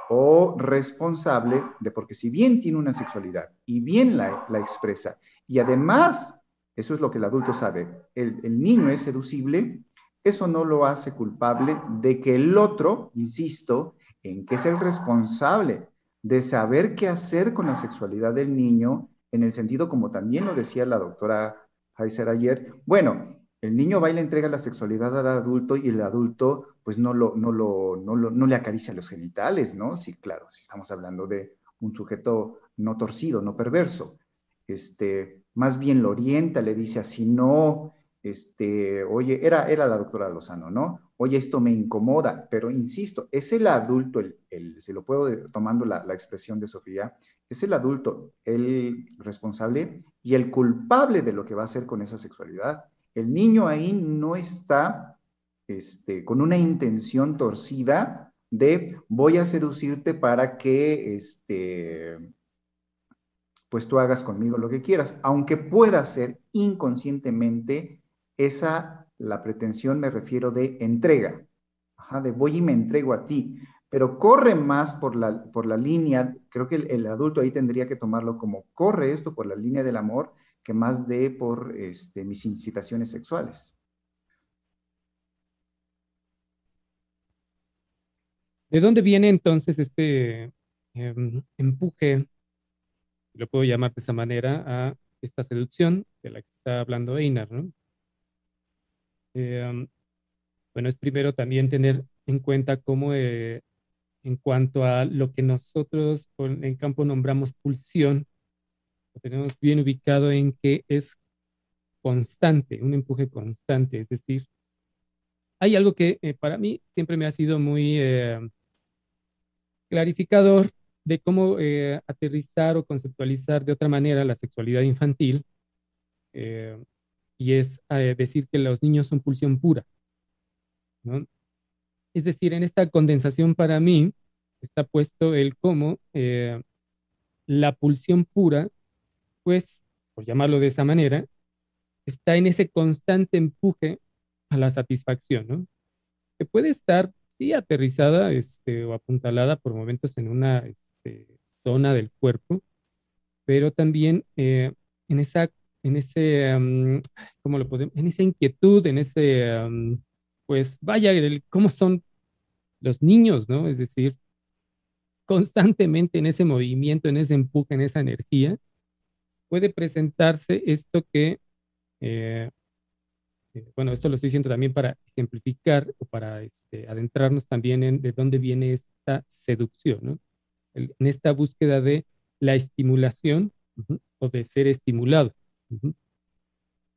o responsable de, porque si bien tiene una sexualidad y bien la, expresa, y además, eso es lo que el adulto sabe, el, el niño es seducible, eso no lo hace culpable de que el otro, insisto, en que es el responsable de saber qué hacer con la sexualidad del niño, en el sentido como también lo decía la doctora Heiser ayer, bueno, el niño va y le entrega la sexualidad al adulto y el adulto pues no, lo, no, lo, no, lo, no le acaricia los genitales, ¿no? Sí, claro, si estamos hablando de un sujeto no torcido, no perverso. Este, más bien lo orienta, le dice así no, este, oye, era, era la doctora Lozano, ¿no? Oye, esto me incomoda, pero insisto, es el adulto, el, el si lo puedo, tomando la, la, expresión de Sofía, es el adulto el responsable y el culpable de lo que va a hacer con esa sexualidad. El niño ahí no está este, con una intención torcida de voy a seducirte para que este, pues tú hagas conmigo lo que quieras, aunque pueda ser inconscientemente esa, la pretensión me refiero de entrega, de voy y me entrego a ti, pero corre más por la, por la línea, creo que el, adulto ahí tendría que tomarlo como corre esto por la línea del amor, que más de por este, mis incitaciones sexuales. ¿De dónde viene entonces este em, empuje, lo puedo llamar de esa manera, a esta seducción de la que está hablando Einar, ¿no? Eh, bueno, es primero también tener en cuenta cómo eh, en cuanto a lo que nosotros en campo nombramos pulsión tenemos bien ubicado en que es constante, un empuje constante, es decir, hay algo que eh, para mí siempre me ha sido muy eh, clarificador de cómo eh, aterrizar o conceptualizar de otra manera la sexualidad infantil, y es decir que los niños son pulsión pura. Es decir, en esta condensación para mí está puesto el cómo la pulsión pura, pues, por llamarlo de esa manera, está en ese constante empuje a la satisfacción, ¿no? Que puede estar, sí, aterrizada este, o apuntalada por momentos en una este, zona del cuerpo, pero también eh, en esa, en ese, ¿cómo lo podemos? En esa inquietud, en ese, pues vaya, cómo son los niños, ¿no? Es decir, constantemente en ese movimiento, en ese empuje, en esa energía, puede presentarse esto que eh, eh, bueno, esto lo estoy diciendo también para ejemplificar o para este, adentrarnos también en de dónde viene esta seducción, ¿no? en esta búsqueda de la estimulación o de ser estimulado.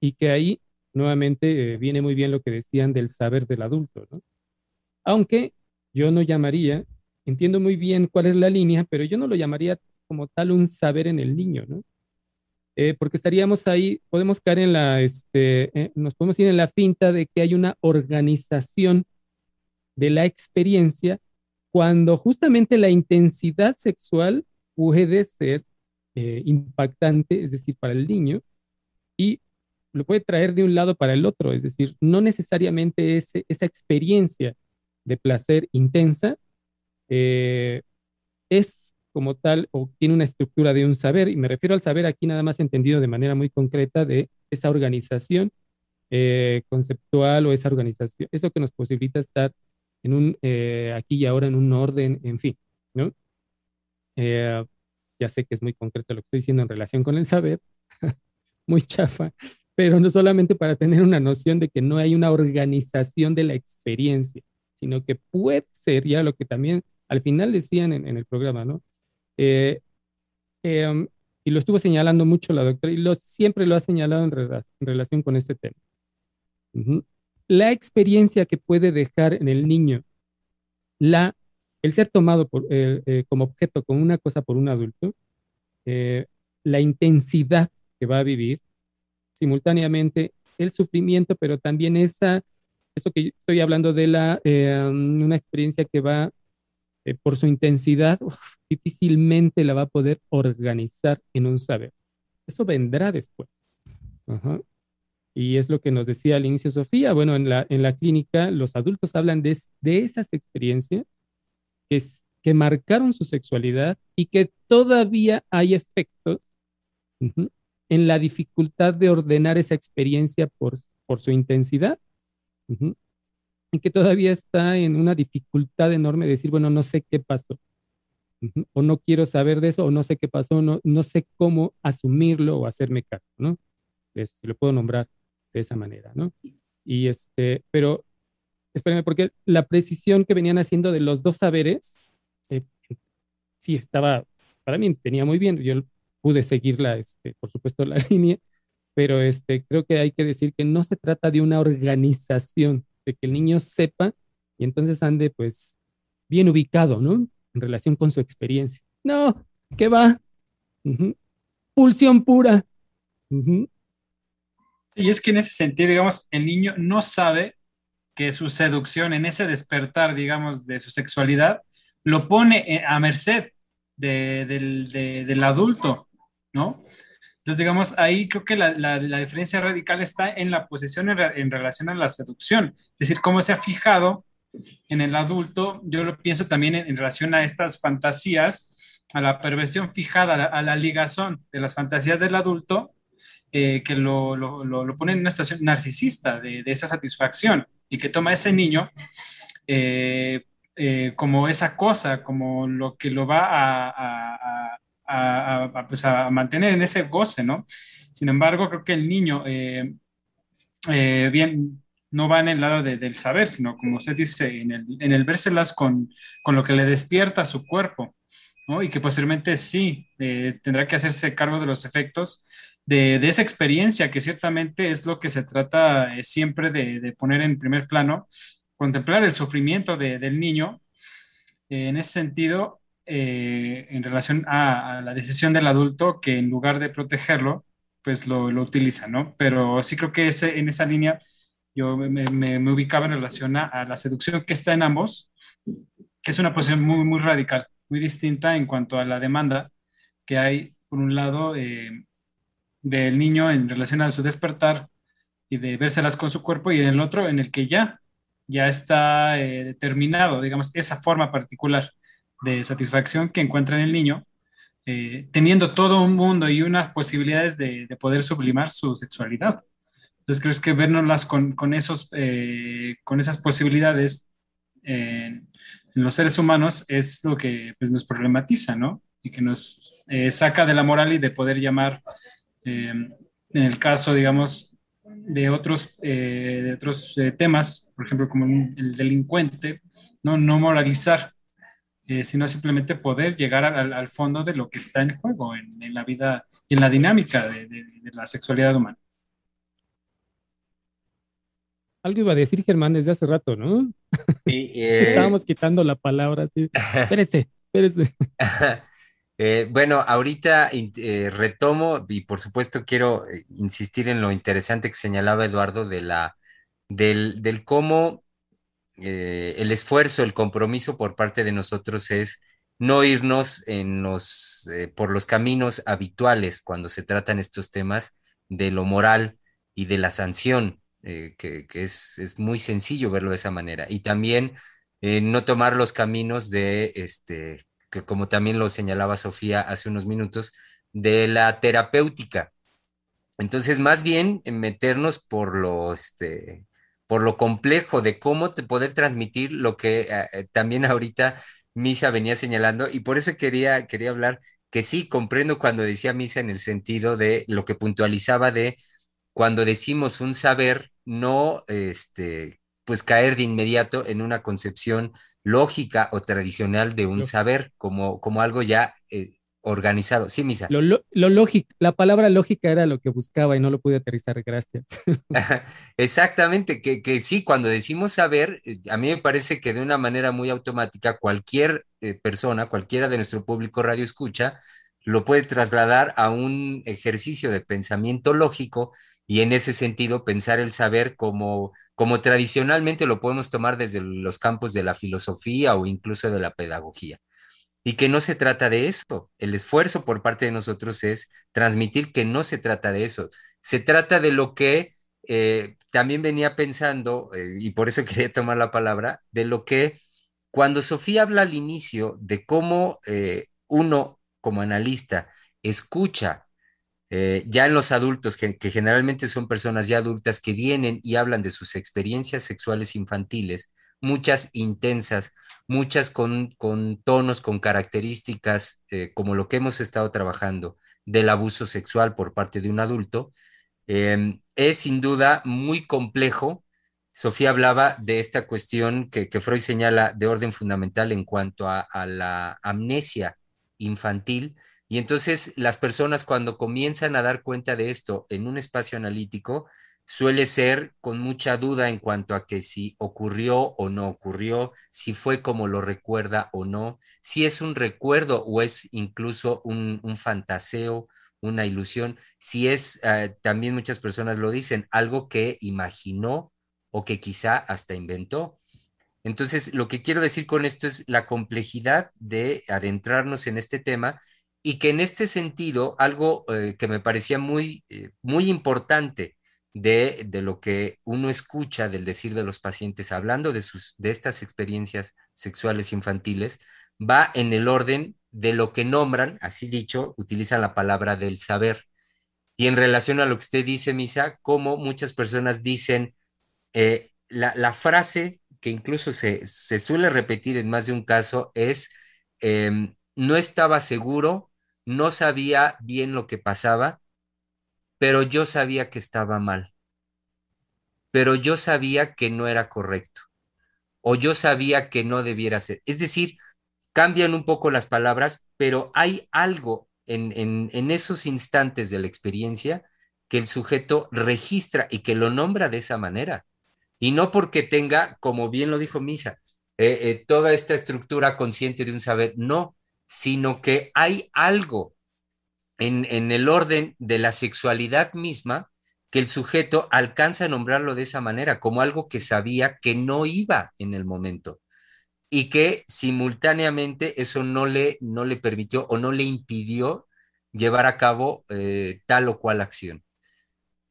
Y que ahí nuevamente eh, viene muy bien lo que decían del saber del adulto, ¿no? Aunque yo no llamaría, entiendo muy bien cuál es la línea, pero yo no lo llamaría como tal un saber en el niño, ¿no? Eh, porque estaríamos ahí, podemos caer en la, este, eh, nos podemos ir en la finta de que hay una organización de la experiencia cuando justamente la intensidad sexual puede ser eh, impactante, es decir, para el niño, y lo puede traer de un lado para el otro, es decir, no necesariamente ese, esa experiencia de placer intensa es como tal o tiene una estructura de un saber, y me refiero al saber aquí nada más entendido de manera muy concreta de esa organización eh, conceptual o esa organización, eso que nos posibilita estar en un eh, aquí y ahora en un orden, en fin, ¿no? Eh, ya sé que es muy concreto lo que estoy diciendo en relación con el saber, (laughs) muy chafa, pero no solamente para tener una noción de que no hay una organización de la experiencia, sino que puede ser ya lo que también al final decían en el programa, ¿no? Eh, em, y lo estuvo señalando mucho la doctora y lo, siempre lo ha señalado en, relación con este tema. La experiencia que puede dejar en el niño la, el ser tomado por, eh, eh, como objeto, con una cosa por un adulto, la intensidad que va a vivir, simultáneamente el sufrimiento, pero también esa, eso que estoy hablando de la, una experiencia que va eh, por su intensidad, difícilmente la va a poder organizar en un saber. Eso vendrá después. Y es lo que nos decía al inicio Sofía. Bueno, en la, en la clínica los adultos hablan de, de esas experiencias que, que marcaron su sexualidad y que todavía hay efectos en la dificultad de ordenar esa experiencia por, por su intensidad que todavía está en una dificultad enorme de decir, bueno, no sé qué pasó, o no quiero saber de eso, o no sé qué pasó, no, no sé cómo asumirlo o hacerme cargo, ¿no? De eso, si lo puedo nombrar de esa manera, ¿no? Y este, pero, espérenme, porque la precisión que venían haciendo de los dos saberes, eh, sí estaba, para mí tenía muy bien, yo pude seguirla, este, por supuesto, (laughs) la línea, pero este, creo que hay que decir que no se trata de una organización que el niño sepa y entonces ande pues bien ubicado, ¿no? En relación con su experiencia. No, ¿qué va? Pulsión pura. Y es que en ese sentido, digamos, el niño no sabe que su seducción en ese despertar, digamos, de su sexualidad, lo pone a merced del adulto, ¿no? Entonces, digamos, ahí creo que la, la, diferencia radical está en la posición en, relación a la seducción, es decir, cómo se ha fijado en el adulto, yo lo pienso también en, relación a estas fantasías, a la perversión fijada, a la, ligazón de las fantasías del adulto, eh, que lo, lo, lo, pone en una situación narcisista de, de, esa satisfacción y que toma a ese niño eh, eh, como esa cosa, como lo que lo va a, pues, a, mantener en ese goce, ¿no? Sin embargo, creo que el niño eh, eh, bien no va en el lado del saber, sino como usted dice, en el, en el vérselas con, con, lo que le despierta su cuerpo, ¿no? Y que posteriormente sí eh, tendrá que hacerse cargo de los efectos de, esa experiencia, que ciertamente es lo que se trata siempre de, poner en primer plano, contemplar el sufrimiento de, del niño. En ese sentido, eh, en relación a, a, la decisión del adulto, que en lugar de protegerlo, pues lo, lo utiliza, ¿no? Pero sí creo que ese, en esa línea yo me, me, me ubicaba en relación a, a, la seducción que está en ambos, que es una posición muy, muy radical, muy distinta en cuanto a la demanda que hay, por un lado, eh, del niño en relación a su despertar y de vérselas con su cuerpo, y en el otro en el que ya, ya está eh, determinado, digamos, esa forma particular de satisfacción que encuentra en el niño, eh, teniendo todo un mundo y unas posibilidades de, de, poder sublimar su sexualidad. Entonces creo que vernoslas con, esos, eh, con esas posibilidades en, los seres humanos es lo que pues, nos problematiza, ¿no? Y que nos eh, saca de la moral y de poder llamar, en el caso, digamos, de otros, de otros temas, por ejemplo, como el delincuente, no, no moralizar, eh, sino simplemente poder llegar al, al, fondo de lo que está en juego en, en la vida y en la dinámica de, de, de, la sexualidad humana. Algo iba a decir Germán desde hace rato, ¿no? Sí, (laughs) eh... Estábamos quitando la palabra así. Espérese, espérese. (laughs) Eh, bueno, ahorita eh, retomo y por supuesto quiero insistir en lo interesante que señalaba Eduardo de la, del, del cómo eh, el esfuerzo, el compromiso por parte de nosotros es no irnos en los, eh, por los caminos habituales cuando se tratan estos temas de lo moral y de la sanción, eh, que, es, es, muy sencillo verlo de esa manera. Y también no tomar los caminos de, este, que como también lo señalaba Sofía hace unos minutos, de la terapéutica. Entonces, más bien meternos por lo, este, por lo complejo de cómo te poder transmitir lo que eh, también ahorita Misa venía señalando y por eso quería, quería hablar que sí, comprendo cuando decía Misa en el sentido de lo que puntualizaba de cuando decimos un saber, no este, pues caer de inmediato en una concepción lógica o tradicional de un saber como, como algo ya eh, organizado. Sí, Misa. Lo, lo, lo lógico, la palabra lógica era lo que buscaba y no lo pude aterrizar, gracias. (laughs) Exactamente, que, que, sí, cuando decimos saber, eh, a mí me parece que de una manera muy automática cualquier eh, persona, cualquiera de nuestro público radio escucha, lo puede trasladar a un ejercicio de pensamiento lógico y en ese sentido pensar el saber como, como tradicionalmente lo podemos tomar desde los campos de la filosofía o incluso de la pedagogía y que no se trata de eso. El esfuerzo por parte de nosotros es transmitir que no se trata de eso. Se trata de lo que eh, también venía pensando, eh, y por eso (laughs) quería tomar la palabra, de lo que cuando Sofía habla al inicio de cómo eh, uno como analista escucha ya en los adultos, que, generalmente son personas ya adultas que vienen y hablan de sus experiencias sexuales infantiles, muchas intensas, muchas con, con tonos, con características, eh, como lo que hemos estado trabajando del abuso sexual por parte de un adulto, eh, es sin duda muy complejo. Sofía hablaba de esta cuestión que, que Freud señala de orden fundamental en cuanto a la amnesia infantil, y entonces las personas cuando comienzan a dar cuenta de esto en un espacio analítico, suele ser con mucha duda en cuanto a que si ocurrió o no ocurrió, si fue como lo recuerda o no, si es un recuerdo o es incluso un, un fantaseo, una ilusión, si es, uh, también muchas personas lo dicen, algo que imaginó o que quizá hasta inventó. Entonces, lo que quiero decir con esto es la complejidad de adentrarnos en este tema y que en este sentido, algo eh, que me parecía muy, eh, muy importante, de, de, lo que uno escucha del decir de los pacientes hablando de, sus, de estas experiencias sexuales infantiles, va en el orden de lo que nombran, así dicho, utilizan la palabra del saber. Y en relación a lo que usted dice, Misa, como muchas personas dicen, eh, la, la, frase que incluso se, se, suele repetir en más de un caso es, eh, no estaba seguro, no sabía bien lo que pasaba, pero yo sabía que estaba mal, pero yo sabía que no era correcto, o yo sabía que no debiera ser. Es decir, cambian un poco las palabras, pero hay algo en, en, esos instantes de la experiencia que el sujeto registra y que lo nombra de esa manera. Y no porque tenga, como bien lo dijo Misa, eh, eh, toda esta estructura consciente de un saber, no, sino que hay algo en, el orden de la sexualidad misma que el sujeto alcanza a nombrarlo de esa manera, como algo que sabía que no iba en el momento y que simultáneamente eso no le, no le permitió o no le impidió llevar a cabo eh, tal o cual acción.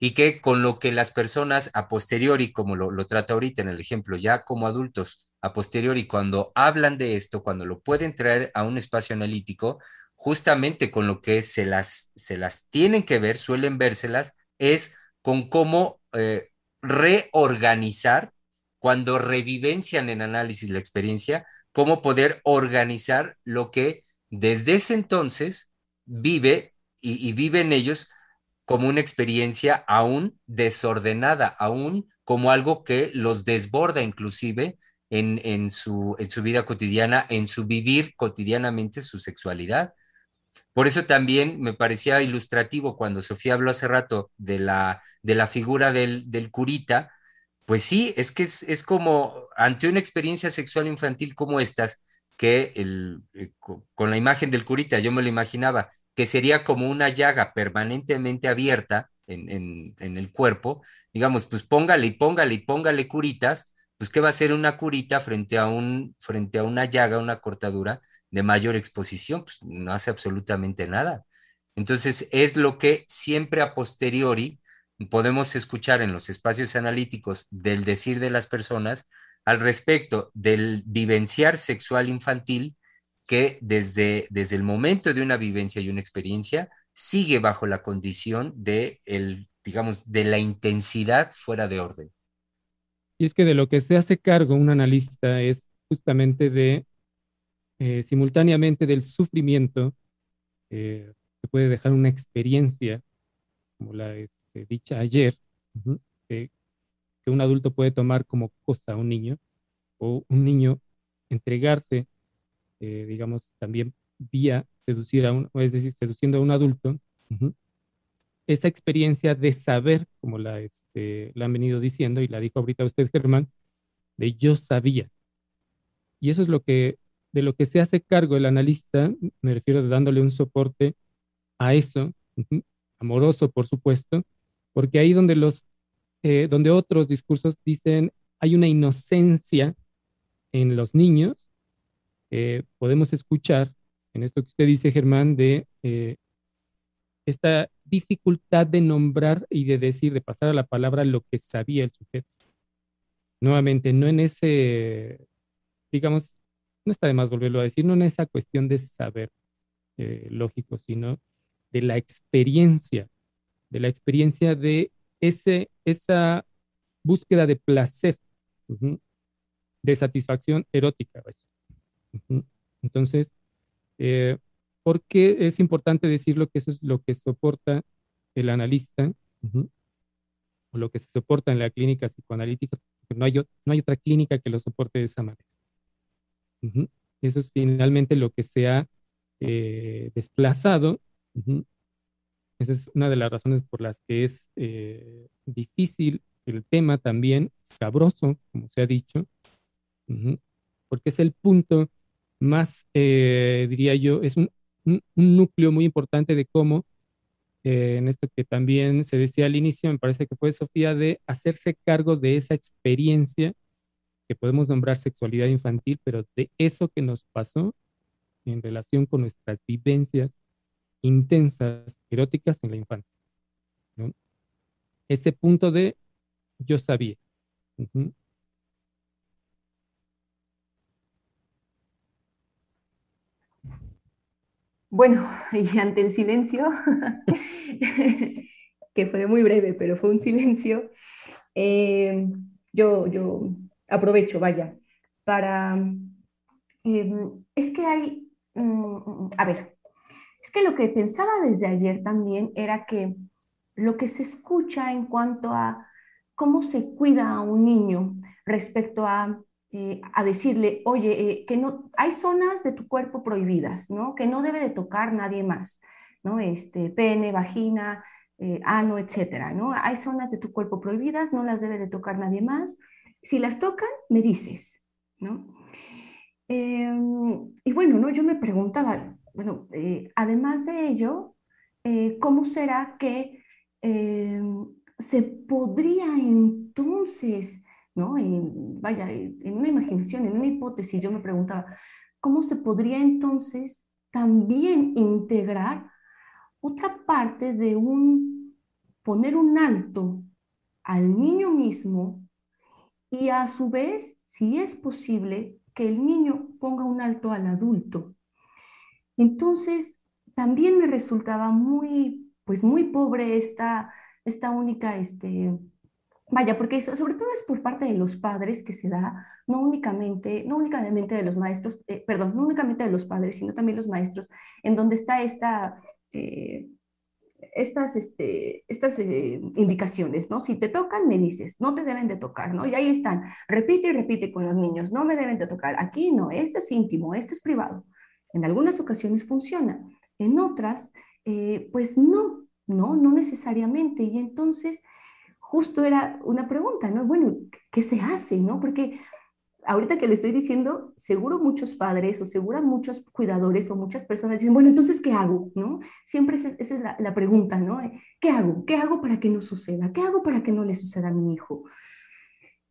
Y que con lo que las personas a posteriori, como lo, lo trata ahorita en el ejemplo, ya como adultos, a posteriori, cuando hablan de esto, cuando lo pueden traer a un espacio analítico, justamente con lo que se las, se las tienen que ver, suelen vérselas, es con cómo eh, reorganizar cuando revivencian en análisis la experiencia, cómo poder organizar lo que desde ese entonces vive y, vive en ellos como una experiencia aún desordenada, aún como algo que los desborda inclusive en, su, en su vida cotidiana, en su vivir cotidianamente su sexualidad. Por eso también me parecía ilustrativo cuando Sofía habló hace rato de la, de la figura del, del curita, pues sí, es que es, como ante una experiencia sexual infantil como estas, que el, eh, con la imagen del curita yo me lo imaginaba, que sería como una llaga permanentemente abierta en, el cuerpo, digamos, pues póngale y póngale y póngale curitas, pues ¿qué va a ser una curita frente a, un, frente a una llaga, una cortadura de mayor exposición? Pues no hace absolutamente nada. Entonces es lo que siempre a posteriori podemos escuchar en los espacios analíticos del decir de las personas al respecto del vivenciar sexual infantil que desde, desde el momento de una vivencia y una experiencia sigue bajo la condición de el, digamos, de la intensidad fuera de orden. Y es que de lo que se hace cargo un analista es justamente de eh, simultáneamente del sufrimiento eh, que puede dejar una experiencia como la este, dicha ayer, que un adulto puede tomar como cosa a un niño, o un niño entregarse, eh, digamos, también vía seducir a un, es decir, seduciendo a un adulto, esa experiencia de saber, como la, este, la han venido diciendo, y la dijo ahorita usted, Germán, de yo sabía. Y eso es lo que, de lo que se hace cargo el analista, me refiero dándole un soporte a eso, amoroso, por supuesto, porque ahí donde los, eh, donde otros discursos dicen hay una inocencia en los niños, eh, podemos escuchar en esto que usted dice, Germán, de eh, esta dificultad de nombrar y de decir, de pasar a la palabra lo que sabía el sujeto. Nuevamente, no en ese, digamos, no está de más volverlo a decir, no en esa cuestión de saber lógico, sino de la experiencia, de la experiencia de ese, esa búsqueda de placer, de satisfacción erótica. Entonces, eh, ¿por qué es importante decirlo que eso es lo que soporta el analista o lo que se soporta en la clínica psicoanalítica? no hay, no hay otra clínica que lo soporte de esa manera. Eso es finalmente lo que se ha eh, desplazado. Esa es una de las razones por las que es eh, difícil el tema también, sabroso, como se ha dicho, porque es el punto más, eh, diría yo, es un, núcleo muy importante de cómo, en esto que también se decía al inicio, me parece que fue Sofía, de hacerse cargo de esa experiencia que podemos nombrar sexualidad infantil, pero de eso que nos pasó en relación con nuestras vivencias intensas, eróticas en la infancia. Ese punto de yo sabía. Bueno, (laughs) y ante el silencio, (laughs) que fue muy breve, pero fue un silencio, eh, yo, yo aprovecho, vaya, para... Em, es que hay, mm, a ver, es que lo que pensaba desde ayer también era que lo que se escucha en cuanto a cómo se cuida a un niño respecto a eh, a decirle, oye, eh, que no, hay zonas de tu cuerpo prohibidas, ¿no? Que no debe de tocar nadie más, ¿no? Este, pene, vagina, eh, ano, etcétera, ¿no? Hay zonas de tu cuerpo prohibidas, no las debe de tocar nadie más. Si las tocan, me dices, ¿no? Em, y bueno, ¿no? Yo me preguntaba, bueno, además de ello, ¿cómo será que em, se podría entonces ¿no? vaya, en una imaginación, en una hipótesis, yo me preguntaba, ¿cómo se podría entonces también integrar otra parte de un, poner un alto al niño mismo y a su vez, si es posible, que el niño ponga un alto al adulto? Entonces, también me resultaba muy, pues muy pobre esta, esta única, este, Vaya, porque eso, sobre todo es por parte de los padres que se da, no únicamente, no únicamente de los maestros, eh, perdón, no únicamente de los padres, sino también los maestros, en donde está esta, eh, estas, este, estas eh, indicaciones, ¿no? Si te tocan, me dices, no te deben de tocar, ¿no? Y ahí están, repite y repite con los niños, no me deben de tocar, aquí no, este es íntimo, este es privado. En algunas ocasiones funciona, en otras, pues no, no, no necesariamente. Y entonces justo era una pregunta, ¿no? Bueno, ¿qué se hace, no? Porque ahorita que le estoy diciendo, seguro muchos padres o seguro muchos cuidadores o muchas personas dicen, bueno, entonces, ¿qué hago? ¿No? Siempre esa, es la, pregunta, ¿no? ¿Qué hago? ¿Qué hago para que no suceda? ¿Qué hago para que no le suceda a mi hijo?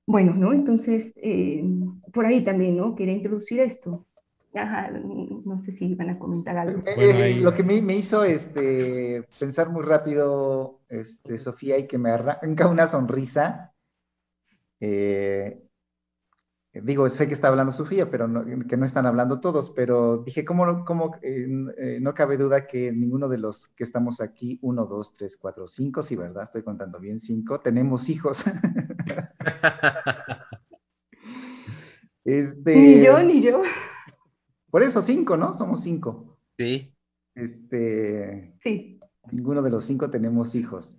Bueno, ¿no? Entonces, eh, por ahí también, ¿no? Quería introducir esto no sé si van a comentar algo. Eh, eh, lo que me, hizo este, pensar muy rápido, este, Sofía, y que me arranca una sonrisa. Eh, digo, sé que está hablando Sofía, pero que no están hablando todos, pero dije, ¿cómo, cómo no cabe duda que ninguno de los que estamos aquí, uno, dos, tres, cuatro, cinco, sí, ¿verdad? Estoy contando bien, cinco, tenemos hijos. (laughs) este, ni yo, ni yo. Por eso cinco, ¿no? Somos cinco. Sí. Este. Sí. Ninguno de los cinco tenemos hijos.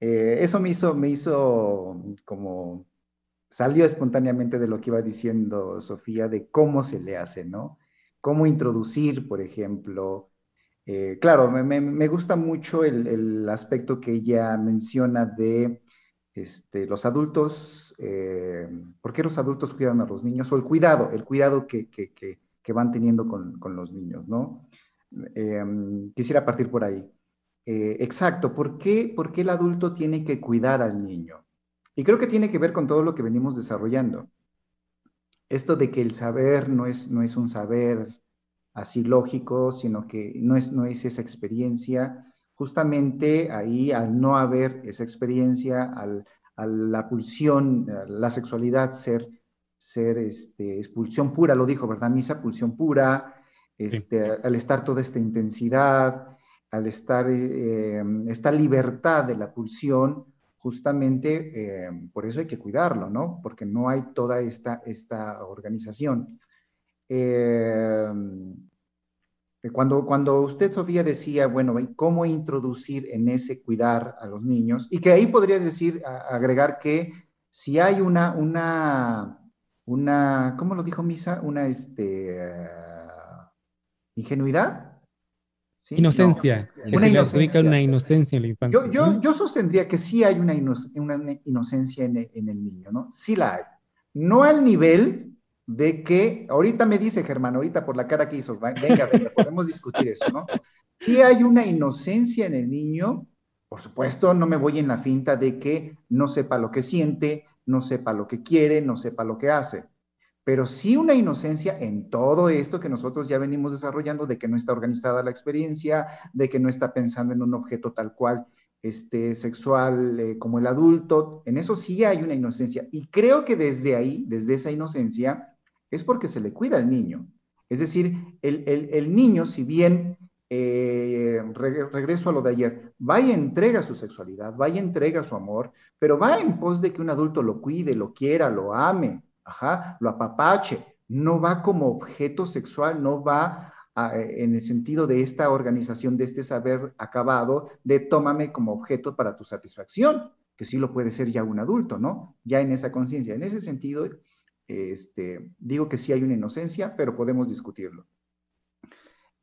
Eh, eso me hizo, me hizo como salió espontáneamente de lo que iba diciendo Sofía de cómo se le hace, ¿no? Cómo introducir, por ejemplo. Eh, claro, me, gusta mucho el, aspecto que ella menciona de este, los adultos, eh, ¿por qué los adultos cuidan a los niños? O el cuidado, el cuidado que, que, que van teniendo con, los niños, ¿no? Em, quisiera partir por ahí. Eh, exacto, ¿por qué, ¿por qué el adulto tiene que cuidar al niño? Y creo que tiene que ver con todo lo que venimos desarrollando. Esto de que el saber no es, no es un saber así lógico, sino que no es, no es esa experiencia. Justamente ahí, al no haber esa experiencia, al, a la pulsión, la sexualidad ser ser este, expulsión pura, lo dijo, ¿verdad? Misa, pulsión pura, este, al estar toda esta intensidad, al estar eh, esta libertad de la pulsión, justamente eh, por eso hay que cuidarlo, ¿no? Porque no hay toda esta, esta organización. Eh, cuando, cuando usted, Sofía, decía, bueno, ¿cómo introducir en ese cuidar a los niños? Y que ahí podría decir, agregar que si hay una, una una, ¿cómo lo dijo Misa? Una este, ingenuidad. Inocencia. Una inocencia. una inocencia en la infancia. Yo, yo, sostendría que sí hay una, una inocencia en el, niño, ¿no? Sí la hay. No al nivel de que, ahorita me dice Germán, ahorita por la cara que hizo, venga, venga, (laughs) podemos discutir eso, ¿no? Sí hay una inocencia en el niño, por supuesto, no me voy en la finta de que no sepa lo que siente, no sepa lo que quiere, no sepa lo que hace. Pero sí una inocencia en todo esto que nosotros ya venimos desarrollando, de que no está organizada la experiencia, de que no está pensando en un objeto tal cual este, sexual eh, como el adulto. En eso sí hay una inocencia. Y creo que desde ahí, desde esa inocencia, es porque se le cuida al niño. Es decir, el, niño, si bien eh, regreso a lo de ayer, va y entrega su sexualidad, va y entrega su amor, pero va en pos de que un adulto lo cuide, lo quiera, lo ame, ajá, lo apapache, no va como objeto sexual, no va en el sentido de esta organización, de este saber acabado, de tómame como objeto para tu satisfacción, que sí lo puede ser ya un adulto, ¿no? Ya en esa conciencia. En ese sentido, este, digo que sí hay una inocencia, pero podemos discutirlo.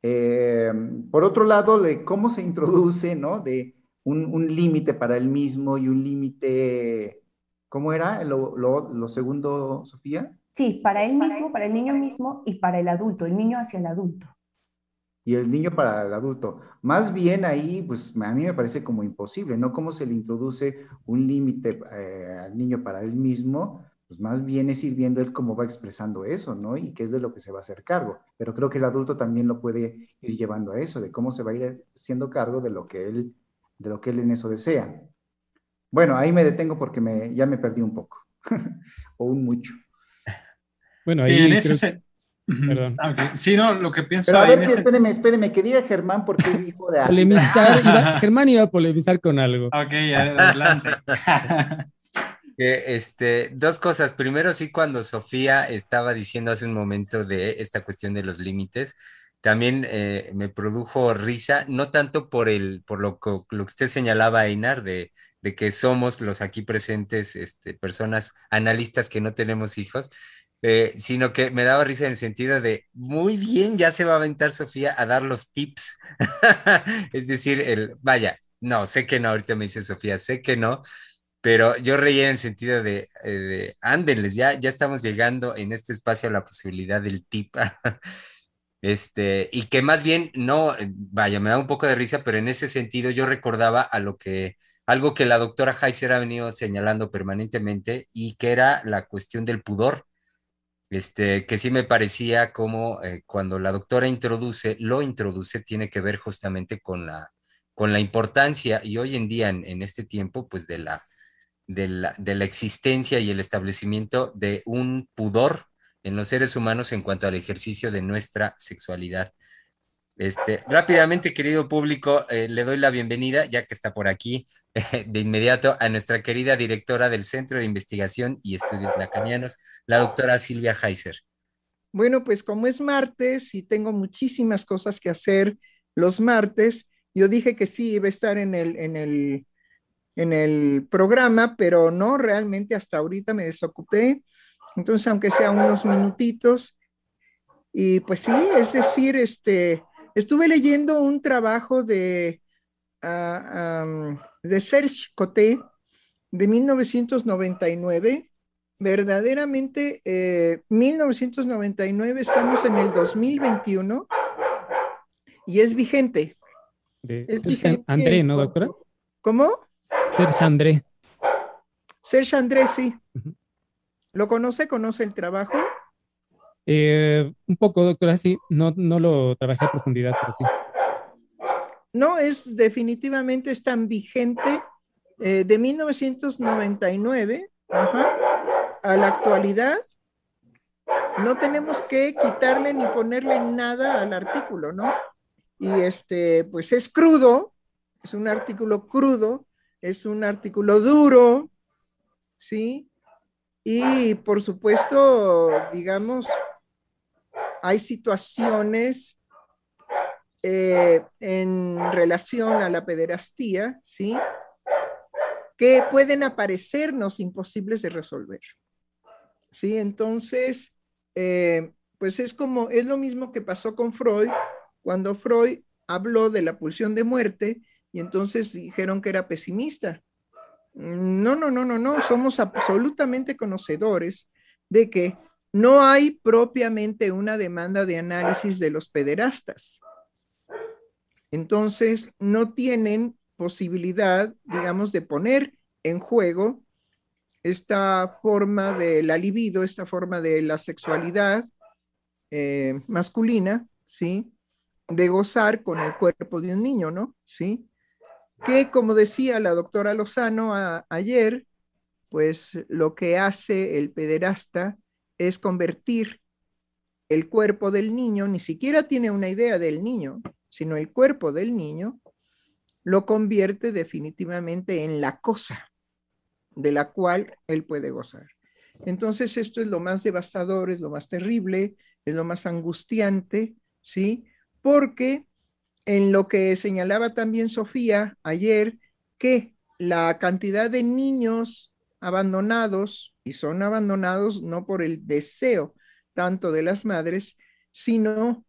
Eh, por otro lado, de cómo se introduce, ¿no? De un, límite para el mismo y un límite, ¿cómo era lo, lo, segundo, Sofía? Sí, para él mismo, para el niño mismo y para el adulto, el niño hacia el adulto. Y el niño para el adulto. Más bien ahí, pues a mí me parece como imposible, ¿no? ¿Cómo se le introduce un límite eh, al niño para él mismo? pues más bien es ir viendo él cómo va expresando eso, ¿no? Y qué es de lo que se va a hacer cargo. Pero creo que el adulto también lo puede ir llevando a eso, de cómo se va a ir siendo cargo de lo que él, de lo que él en eso desea. Bueno, ahí me detengo porque me, ya me perdí un poco, (laughs) o un mucho. Bueno, ahí en ese Perdón. Ah, sí, no, lo que pienso. Pero a ver, espéreme, espéreme, que diga Germán porque dijo de (laughs) polemizar, (laughs) Germán iba a polemizar con algo. Ok, adelante. este, dos cosas. Primero, sí, cuando Sofía estaba diciendo hace un momento de esta cuestión de los límites, también eh, me produjo risa, no tanto por, el, por lo, que, usted señalaba, Einar, de, de, que somos los aquí presentes este, personas analistas que no tenemos hijos, eh, sino que me daba risa en el sentido de, muy bien, ya se va a aventar Sofía a dar los tips. (laughs) es decir, el, vaya, no, sé que no, ahorita me dice Sofía, sé que no, pero yo reía en el sentido de, eh, ándenles, ya, ya estamos llegando en este espacio a la posibilidad del tip. (laughs) este, y que más bien no, vaya, me da un poco de risa, pero en ese sentido yo recordaba a lo que, algo que la doctora Heiser ha venido señalando permanentemente y que era la cuestión del pudor. Este, que sí me parecía como eh, cuando la doctora introduce, lo introduce, tiene que ver justamente con la, con la importancia y hoy en día en, en este tiempo, pues de la, de la, existencia y el establecimiento de un pudor en los seres humanos en cuanto al ejercicio de nuestra sexualidad. Este, rápidamente, querido público, eh, le doy la bienvenida, ya que está por aquí, (laughs) de inmediato a nuestra querida directora del Centro de Investigación y Estudios Lacanianos, la doctora Silvia Heiser. Bueno, pues como es martes y tengo muchísimas cosas que hacer los martes, yo dije que sí iba a estar en el, en el en el programa, pero no, realmente hasta ahorita me desocupé. Entonces, aunque sea unos minutitos, y pues sí, es decir, este, estuve leyendo un trabajo de, uh, de Serge Coté de 1999. Verdaderamente, 1999, eh, estamos en el 2021 y es vigente. es vigente. André, ¿no, doctora? ¿Cómo? Serge André. Serge André, sí. ¿Lo conoce? ¿Conoce el trabajo? Eh, un poco, doctora, sí. No, no lo trabajé a profundidad, pero sí. No, es definitivamente es tan vigente eh, de 1999 a la actualidad. No tenemos que quitarle ni ponerle nada al artículo, ¿no? Y este, pues es crudo, es un artículo crudo, es un artículo duro, ¿sí? Y por supuesto, digamos, hay situaciones eh, en relación a la pederastía, ¿sí? Que pueden aparecernos imposibles de resolver, ¿sí? Entonces, eh, pues es como, es lo mismo que pasó con Freud, cuando Freud habló de la pulsión de muerte y entonces dijeron que era pesimista. No, no, no, no, no, somos absolutamente conocedores de que no hay propiamente una demanda de análisis de los pederastas. Entonces, no tienen posibilidad, digamos, de poner en juego esta forma de la libido, esta forma de la sexualidad eh, masculina, ¿sí? De gozar con el cuerpo de un niño, ¿no? ¿Sí? Que como decía la doctora Lozano ayer, pues lo que hace el pederasta es convertir el cuerpo del niño, ni siquiera tiene una idea del niño, sino el cuerpo del niño, lo convierte definitivamente en la cosa de la cual él puede gozar. Entonces esto es lo más devastador, es lo más terrible, es lo más angustiante, ¿sí? Porque en lo que señalaba también Sofía ayer, que la cantidad de niños abandonados y son abandonados no por el deseo tanto de las madres, sino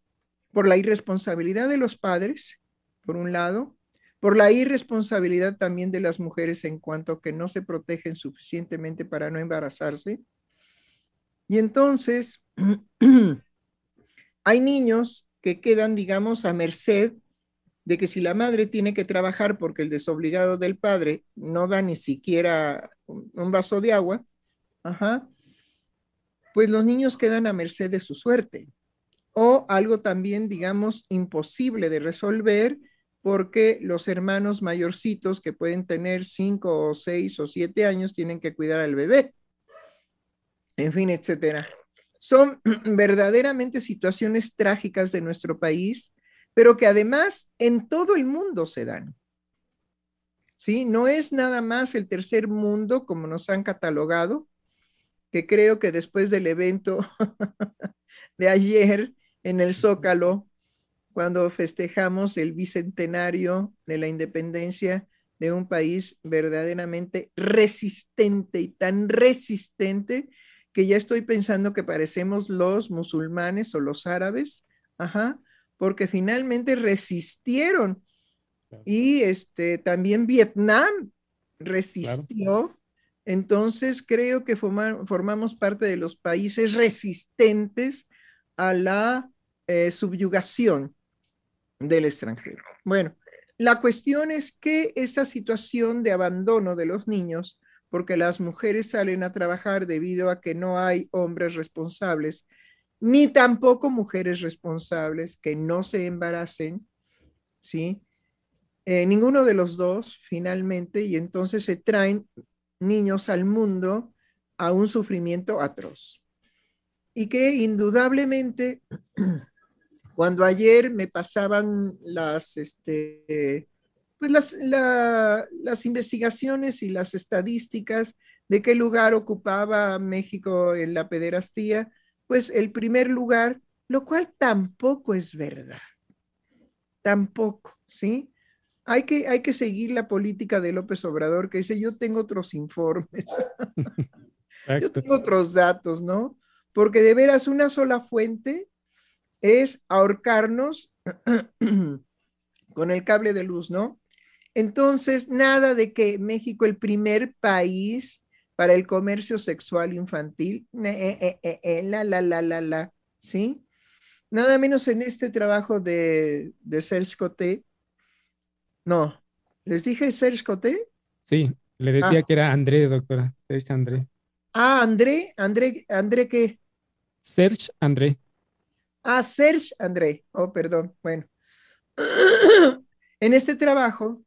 por la irresponsabilidad de los padres, por un lado, por la irresponsabilidad también de las mujeres en cuanto a que no se protegen suficientemente para no embarazarse. Y entonces (clears throat) hay niños que quedan, digamos, a merced de que si la madre tiene que trabajar porque el desobligado del padre no da ni siquiera un vaso de agua, ajá, pues los niños quedan a merced de su suerte. O algo también, digamos, imposible de resolver porque los hermanos mayorcitos que pueden tener cinco o seis o siete años tienen que cuidar al bebé. En fin, etcétera. Son (clears throat) verdaderamente situaciones trágicas de nuestro país, pero que además en todo el mundo se dan. ¿Sí? No es nada más el tercer mundo como nos han catalogado, que creo que después del evento (laughs) de ayer en el Zócalo, cuando festejamos el bicentenario de la independencia de un país verdaderamente resistente y tan resistente que ya estoy pensando que parecemos los musulmanes o los árabes, ajá, porque finalmente resistieron. Y este, también Vietnam resistió entonces, creo que formamos parte de los países resistentes a la eh, subyugación del extranjero. Bueno, la cuestión es que esa situación de abandono de los niños, porque las mujeres salen a trabajar debido a que no hay hombres responsables, ni tampoco mujeres responsables que no se embaracen, ¿sí? Eh, ninguno de los dos finalmente, y entonces se traen niños al mundo a un sufrimiento atroz. Y que indudablemente, (clears throat) cuando ayer me pasaban las, este, pues las, las investigaciones y las estadísticas de qué lugar ocupaba México en la pederastía, pues el primer lugar, lo cual tampoco es verdad. Tampoco, ¿sí? hay que, hay que seguir la política de López Obrador que dice, yo tengo otros informes, (laughs) yo tengo otros datos, ¿no? Porque de veras una sola fuente es ahorcarnos (clears throat) con el cable de luz, ¿no? Entonces, nada de que México el primer país para el comercio sexual infantil, eh, eh, eh, la, la, la, la, la, ¿sí? Nada menos en este trabajo de, de Serge Coté, no. ¿Les dije Serge Coté? Sí, le decía ah. que era André, doctora. Serge André. Ah, André, André, André, ¿qué? Serge André. Ah, Serge André. Oh, perdón. Bueno. (clears throat) en este trabajo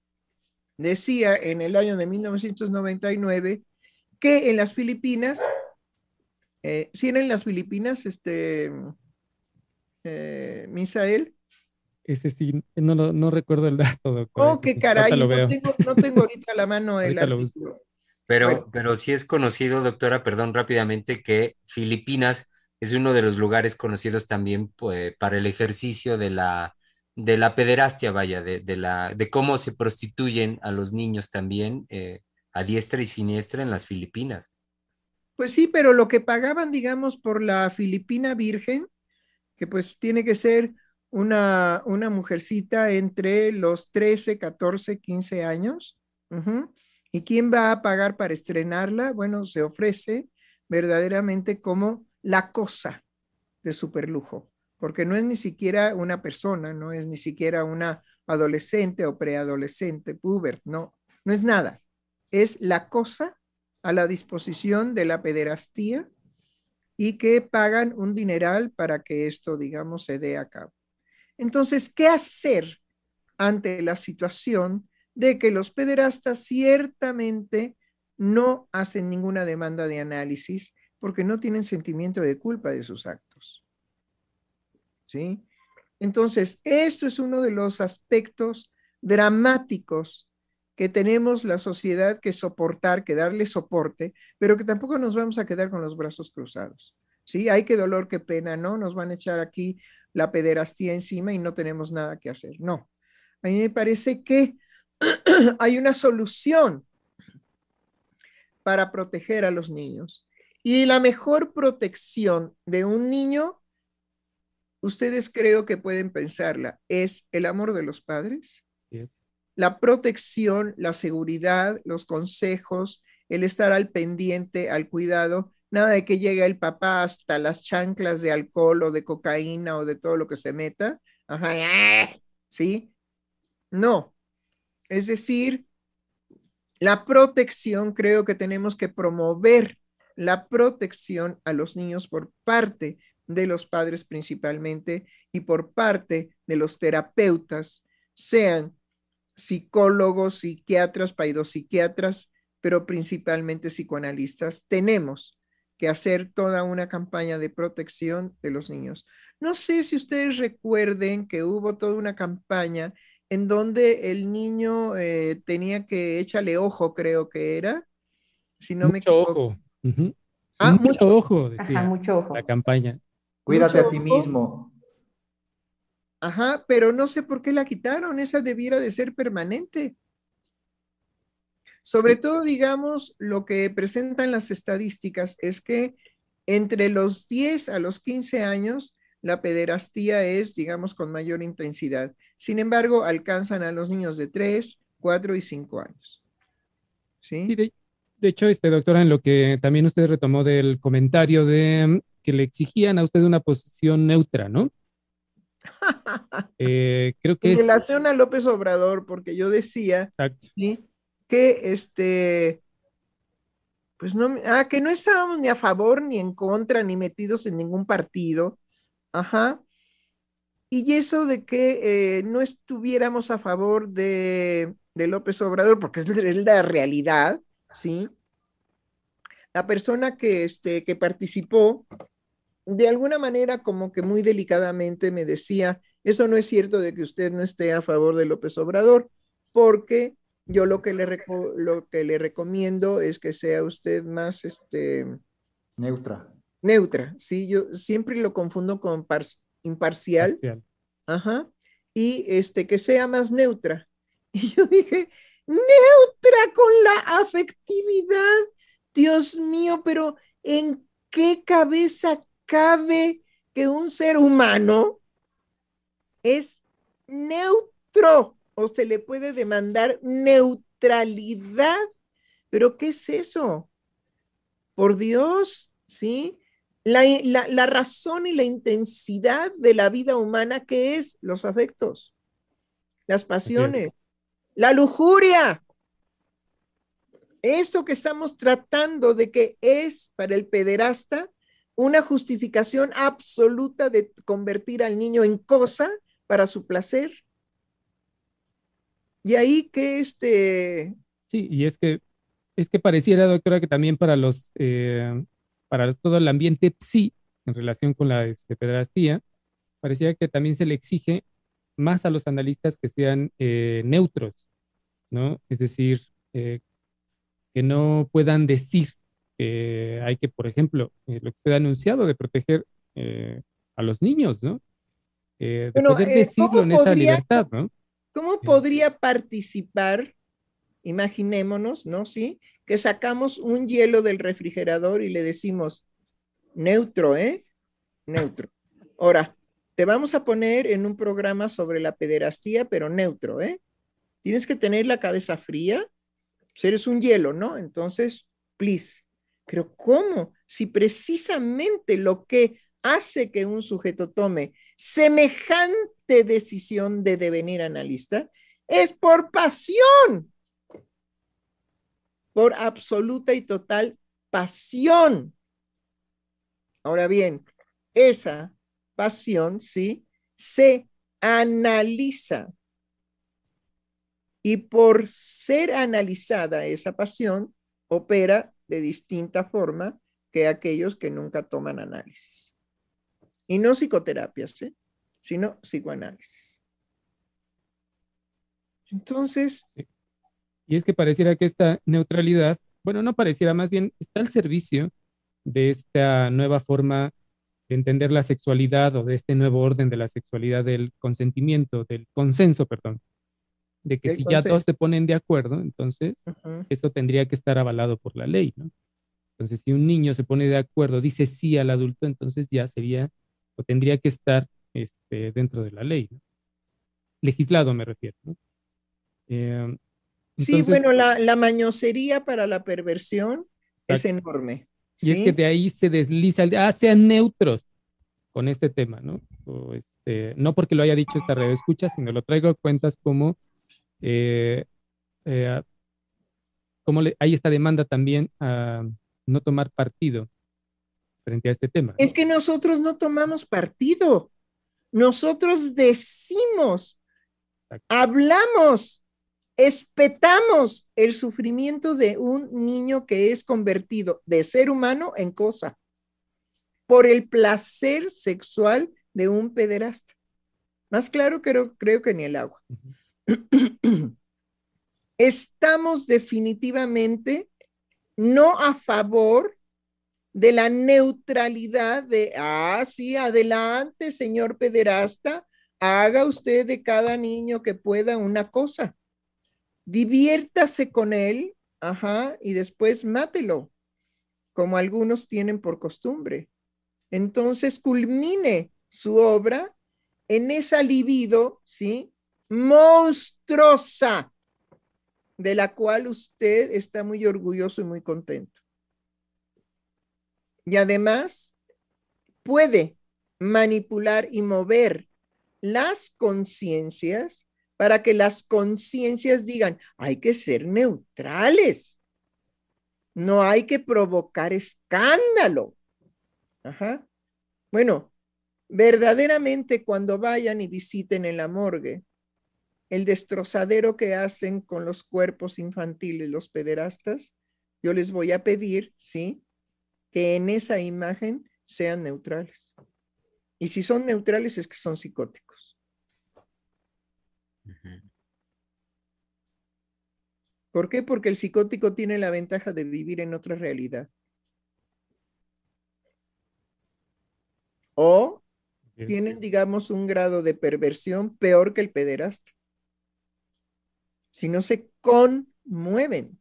decía en el año de 1999 que en las Filipinas, eh, si eran en las Filipinas, este, eh, Misael, ese sí, no, no, recuerdo el dato, doctor. Oh, qué caray, no tengo, no tengo, ahorita la mano el artículo. Pero, pero sí es conocido, doctora, perdón, rápidamente, que Filipinas es uno de los lugares conocidos también pues, para el ejercicio de la, de la pederastia, vaya, de, de, la, de cómo se prostituyen a los niños también eh, a diestra y siniestra en las Filipinas. Pues sí, pero lo que pagaban, digamos, por la Filipina Virgen, que pues tiene que ser una, una mujercita entre los 13, 14, 15 años. ¿Y quién va a pagar para estrenarla? Bueno, se ofrece verdaderamente como la cosa de superlujo, porque no es ni siquiera una persona, no es ni siquiera una adolescente o preadolescente, puber, no, no es nada. Es la cosa a la disposición de la pederastía y que pagan un dineral para que esto, digamos, se dé a cabo. Entonces, ¿qué hacer ante la situación de que los pederastas ciertamente no hacen ninguna demanda de análisis porque no tienen sentimiento de culpa de sus actos? ¿Sí? Entonces, esto es uno de los aspectos dramáticos que tenemos la sociedad que soportar, que darle soporte, pero que tampoco nos vamos a quedar con los brazos cruzados. ¿Sí? Hay que dolor, qué pena, ¿no? Nos van a echar aquí la pederastía encima y no tenemos nada que hacer. No. A mí me parece que (clears throat) hay una solución para proteger a los niños. Y la mejor protección de un niño, ustedes creo que pueden pensarla, es el amor de los padres, la protección, la seguridad, los consejos, el estar al pendiente, al cuidado, nada de que llegue el papá hasta las chanclas de alcohol o de cocaína o de todo lo que se meta. Ajá. ¿sí? No. Es decir, la protección, creo que tenemos que promover la protección a los niños por parte de los padres principalmente y por parte de los terapeutas, sean psicólogos, psiquiatras, paidopsiquiatras, pero principalmente psicoanalistas. Tenemos que hacer toda una campaña de protección de los niños. No sé si ustedes recuerden que hubo toda una campaña en donde el niño eh, tenía que echarle ojo, creo que era, si no mucho me equivoco. ojo. Ah, mucho, mucho- ojo, decía Ajá, mucho ojo. la campaña. Cuídate Mucho a ti ojo. mismo. Ajá, pero no sé por qué la quitaron, esa debiera de ser permanente. Sobre todo, digamos, lo que presentan las estadísticas es que entre los 10 a los 15 años, la pederastía es, digamos, con mayor intensidad. Sin embargo, alcanzan a los niños de 3, 4 y 5 años. Sí, ¿Sí? de, de hecho, este doctora, en lo que también usted retomó del comentario de mm, que le exigían a usted una posición neutra, ¿no? Eh, creo que En es relación a López Obrador, porque yo decía. ¿sí? Que este, pues no, ah, que no estábamos ni a favor ni en contra, ni metidos en ningún partido, ajá. Y eso de que eh, no estuviéramos a favor de, de López Obrador, porque es la realidad, ¿sí? La persona que, este, que participó, de alguna manera, como que muy delicadamente me decía, eso no es cierto de que usted no esté a favor de López Obrador, porque yo lo que le, reco- lo que le recomiendo es que sea usted más este, Neutra. neutra, ¿sí? Yo siempre lo confundo con par- imparcial, Parcial. ajá, y este, que sea más neutra. (laughs) Y yo dije, neutra con la afectividad, Dios mío, pero ¿en qué cabeza cabe que un ser humano es neutro o se le puede demandar neutralidad? ¿Pero qué es eso? Por Dios, ¿sí? La, la- la razón y la intensidad de la vida humana, ¿qué es? Los afectos, las pasiones, la lujuria. Esto que estamos tratando de que es para el pederasta una justificación absoluta de convertir al niño en cosa para su placer. Y ahí que este, Sí, y es que es que pareciera, doctora, que también para los eh, para todo el ambiente psi en relación con la este, parecía que también se le exige más a los analistas que sean eh, neutros, ¿no? Es decir, eh, que no puedan decir que hay que, por ejemplo, eh, lo que usted ha anunciado de proteger eh, a los niños, ¿no? Eh, de Bueno, poder eh, decirlo ¿cómo en esa libertad, ¿no? ¿Cómo podría participar? Imaginémonos, ¿no? Sí, que sacamos un hielo del refrigerador y le decimos, neutro, ¿eh? Neutro. Ahora, te vamos a poner en un programa sobre la pederastía, pero neutro, ¿eh? Tienes que tener la cabeza fría, pues eres un hielo, ¿no? Entonces, please. Pero ¿cómo? Si precisamente lo que hace que un sujeto tome semejante decisión de devenir analista es por pasión, por absoluta y total pasión. Ahora bien, esa pasión, ¿sí? Se analiza. Y por ser analizada esa pasión, opera de distinta forma que aquellos que nunca toman análisis. Y no psicoterapias, ¿eh? sino psicoanálisis. Entonces, Y es que pareciera que esta neutralidad, bueno, no pareciera, más bien está al servicio de esta nueva forma de entender la sexualidad o de este nuevo orden de la sexualidad del consentimiento, del consenso, perdón. De que si ya todos se ponen de acuerdo, entonces eso tendría que estar avalado por la ley, ¿no? Entonces, si un niño se pone de acuerdo, dice sí al adulto, entonces ya sería o tendría que estar este, dentro de la ley, ¿no? Legislado me refiero, ¿no? Eh, Sí, bueno, la, la mañosería para la perversión es enorme. Y es que de ahí se desliza, el ah, sean neutros con este tema, ¿no? O este, no porque lo haya dicho esta red escucha, sino lo traigo a cuentas como, eh, eh, como le- hay esta demanda también a no tomar partido frente a este tema. Es que nosotros no tomamos partido. Nosotros decimos, Exacto. hablamos, espetamos el sufrimiento de un niño que es convertido de ser humano en cosa por el placer sexual de un pederasta. Más claro creo, creo que ni el agua. (clears throat) Estamos definitivamente no a favor de la neutralidad de, ah, sí, adelante, señor pederasta, haga usted de cada niño que pueda una cosa. Diviértase con él, ajá, y después mátelo, como algunos tienen por costumbre. Entonces culmine su obra en esa libido, ¿sí? Monstruosa, de la cual usted está muy orgulloso y muy contento. Y además puede manipular y mover las conciencias para que las conciencias digan, hay que ser neutrales, no hay que provocar escándalo. Ajá. Bueno, verdaderamente cuando vayan y visiten en la morgue, el destrozadero que hacen con los cuerpos infantiles los pederastas, yo les voy a pedir, ¿sí? Que en esa imagen sean neutrales. Y si son neutrales es que son psicóticos. ¿Por qué? Porque el psicótico tiene la ventaja de vivir en otra realidad. O tienen, digamos, un grado de perversión peor que el pederasta. Si no se conmueven,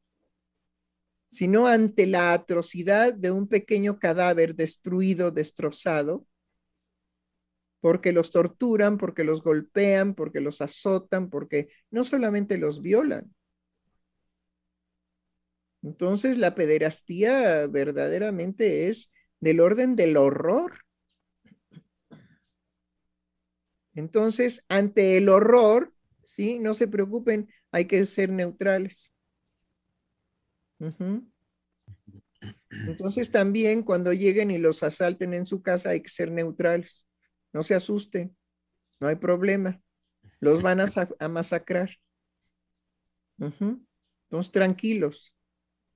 sino ante la atrocidad de un pequeño cadáver destruido, destrozado, porque los torturan, porque los golpean, porque los azotan, porque no solamente los violan. Entonces la pederastía verdaderamente es del orden del horror. Entonces, ante el horror, sí, no se preocupen, hay que ser neutrales. Entonces también cuando lleguen y los asalten en su casa hay que ser neutrales. No se asusten, no hay problema. Los van a, sa- a masacrar. Entonces tranquilos.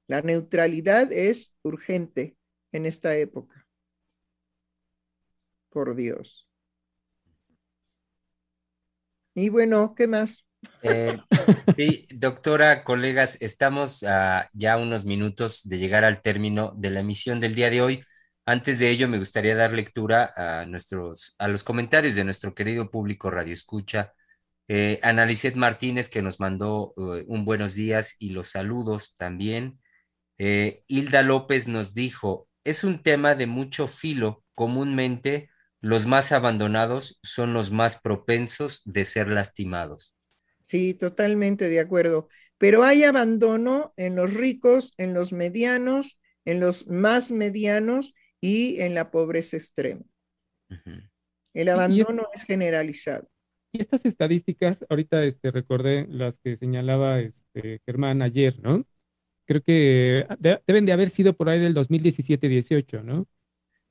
La neutralidad es urgente en esta época. Por Dios. Y bueno, ¿qué más? Eh, (laughs) sí, doctora, colegas, estamos a ya unos minutos de llegar al término de la emisión del día de hoy. Antes de ello, me gustaría dar lectura a nuestros, a los comentarios de nuestro querido público Radio Escucha. Eh, Analicet Martínez, que nos mandó eh, un buenos días y los saludos también. Eh, Hilda López nos dijo, es un tema de mucho filo. Comúnmente, los más abandonados son los más propensos de ser lastimados. Sí, totalmente de acuerdo. Pero hay abandono en los ricos, en los medianos, en los más medianos y en la pobreza extrema. El abandono es generalizado. Y estas estadísticas, ahorita este, recordé las que señalaba este, Germán ayer, ¿no? Creo que de- deben de haber sido por ahí del 2017-18, ¿no?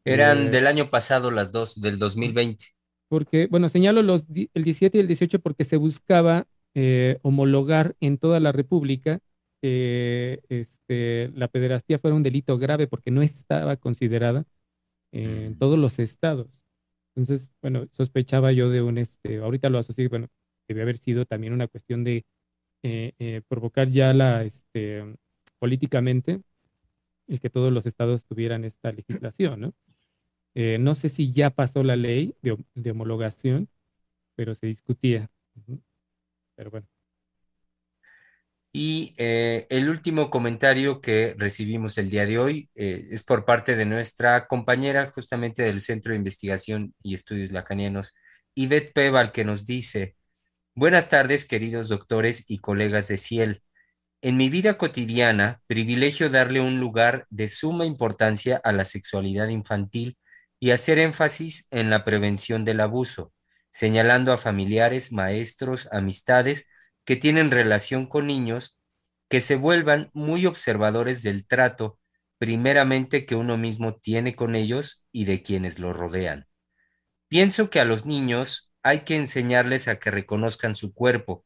Eran Eh, del año pasado las dos, del 2020. porque, bueno, señalo los, el 17 y el 18 porque se buscaba eh, homologar en toda la República que este, la pederastía fuera un delito grave porque no estaba considerada en Mm. todos los estados. Entonces, bueno, sospechaba yo de un, este, ahorita lo asocié, bueno, debe haber sido también una cuestión de eh, eh, provocar ya la, este, políticamente el que todos los estados tuvieran esta legislación, ¿no? No sé si ya pasó la ley de, hom- de homologación, pero se discutía. Y eh, el último comentario que recibimos el día de hoy eh, es por parte de nuestra compañera justamente del Centro de Investigación y Estudios Lacanianos, Ivette Peval, que nos dice, buenas tardes queridos doctores y colegas de Ciel. En mi vida cotidiana, privilegio darle un lugar de suma importancia a la sexualidad infantil y hacer énfasis en la prevención del abuso, señalando a familiares, maestros, amistades, que tienen relación con niños que se vuelvan muy observadores del trato, primeramente que uno mismo tiene con ellos y de quienes lo rodean. Pienso que a los niños hay que enseñarles a que reconozcan su cuerpo,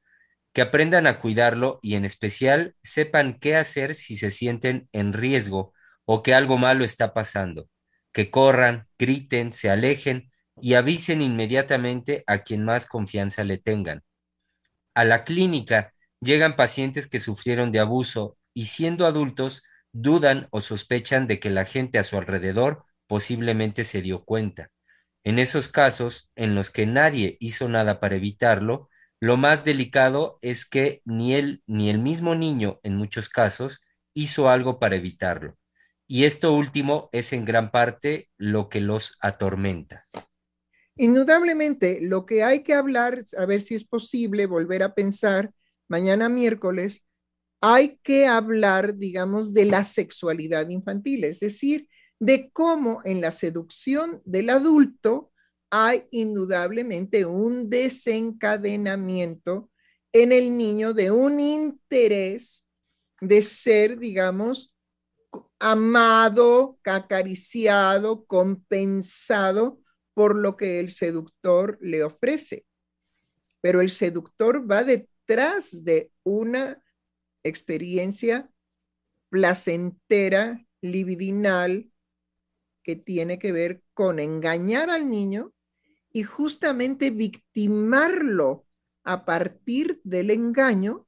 que aprendan a cuidarlo y en especial sepan qué hacer si se sienten en riesgo o que algo malo está pasando, que corran, griten, se alejen y avisen inmediatamente a quien más confianza le tengan a la clínica llegan pacientes que sufrieron de abuso y siendo adultos dudan o sospechan de que la gente a su alrededor posiblemente se dio cuenta. En esos casos en los que nadie hizo nada para evitarlo, lo más delicado es que ni él ni el mismo niño en muchos casos hizo algo para evitarlo. Y esto último es en gran parte lo que los atormenta. Indudablemente, lo que hay que hablar, a ver si es posible volver a pensar mañana miércoles, hay que hablar, digamos, de la sexualidad infantil, es decir, de cómo en la seducción del adulto hay indudablemente un desencadenamiento en el niño de un interés de ser, digamos, amado, acariciado, compensado por lo que el seductor le ofrece. Pero el seductor va detrás de una experiencia placentera, libidinal, que tiene que ver con engañar al niño y justamente victimarlo a partir del engaño,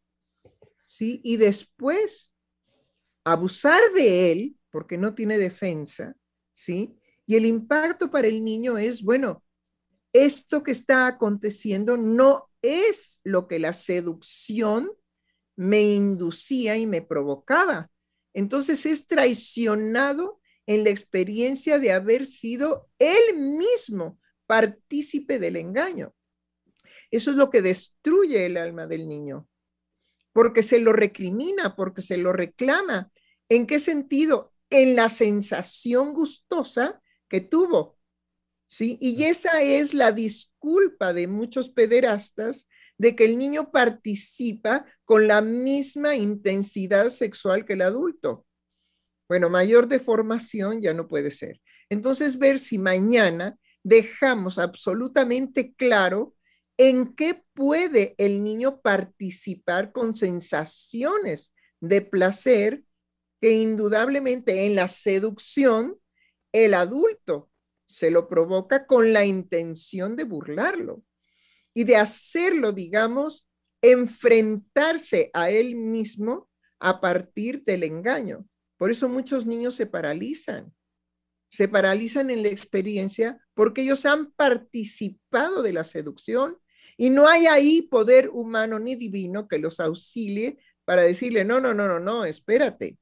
¿sí? Y después abusar de él, porque no tiene defensa, ¿sí? Y el impacto para el niño es, bueno, esto que está aconteciendo no es lo que la seducción me inducía y me provocaba. Entonces es traicionado en la experiencia de haber sido él mismo partícipe del engaño. Eso es lo que destruye el alma del niño, porque se lo recrimina, porque se lo reclama. ¿En qué sentido? En la sensación gustosa que tuvo. ¿Sí? Y esa es la disculpa de muchos pederastas de que el niño participa con la misma intensidad sexual que el adulto. Bueno, mayor deformación ya no puede ser. Entonces, ver si mañana dejamos absolutamente claro en qué puede el niño participar con sensaciones de placer que indudablemente en la seducción el adulto se lo provoca con la intención de burlarlo y de hacerlo, digamos, enfrentarse a él mismo a partir del engaño. Por eso muchos niños se paralizan. Se paralizan en la experiencia porque ellos han participado de la seducción y no hay ahí poder humano ni divino que los auxilie para decirle, no, no, no, no, no, espérate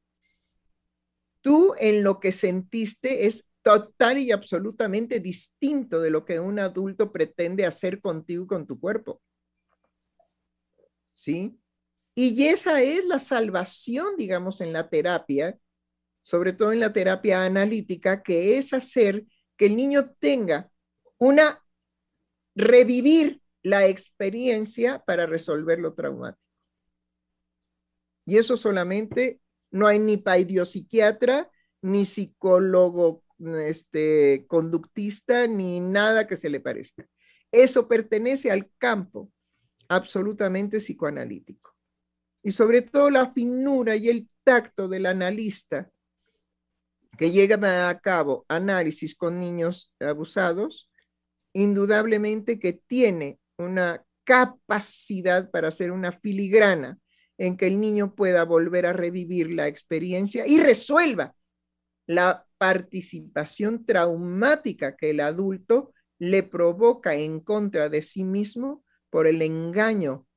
tú en lo que sentiste es total y absolutamente distinto de lo que un adulto pretende hacer contigo con tu cuerpo. ¿Sí? Y esa es la salvación, digamos, en la terapia, sobre todo en la terapia analítica, que es hacer que el niño tenga una, revivir la experiencia para resolver lo traumático. Y eso solamente no hay ni psiquiatra, ni psicólogo este, conductista, ni nada que se le parezca. Eso pertenece al campo absolutamente psicoanalítico. Y sobre todo la finura y el tacto del analista que llega a cabo análisis con niños abusados, indudablemente que tiene una capacidad para hacer una filigrana en que el niño pueda volver a revivir la experiencia y resuelva la participación traumática que el adulto le provoca en contra de sí mismo por el engaño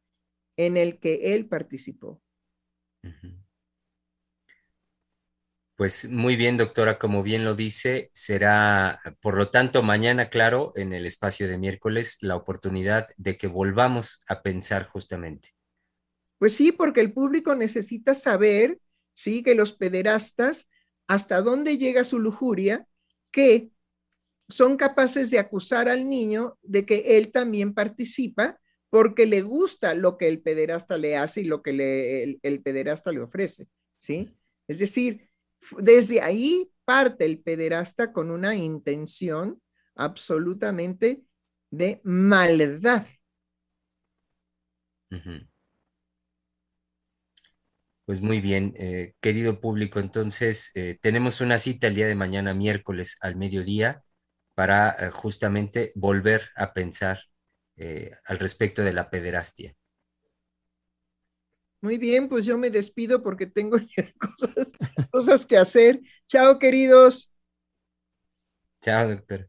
en el que él participó. Pues muy bien, doctora, como bien lo dice, será, por lo tanto, mañana, claro, en el espacio de miércoles, la oportunidad de que volvamos a pensar justamente. Pues sí, porque el público necesita saber, sí, que los pederastas, hasta dónde llega su lujuria, que son capaces de acusar al niño de que él también participa porque le gusta lo que el pederasta le hace y lo que el, el pederasta le ofrece, ¿sí? Es decir, desde ahí parte el pederasta con una intención absolutamente de maldad. Pues muy bien, eh, querido público, entonces eh, tenemos una cita el día de mañana, miércoles al mediodía, para eh, justamente volver a pensar al respecto de la pederastia. Muy bien, pues yo me despido porque tengo (laughs) cosas, cosas que hacer. Chao, queridos. Chao, doctor.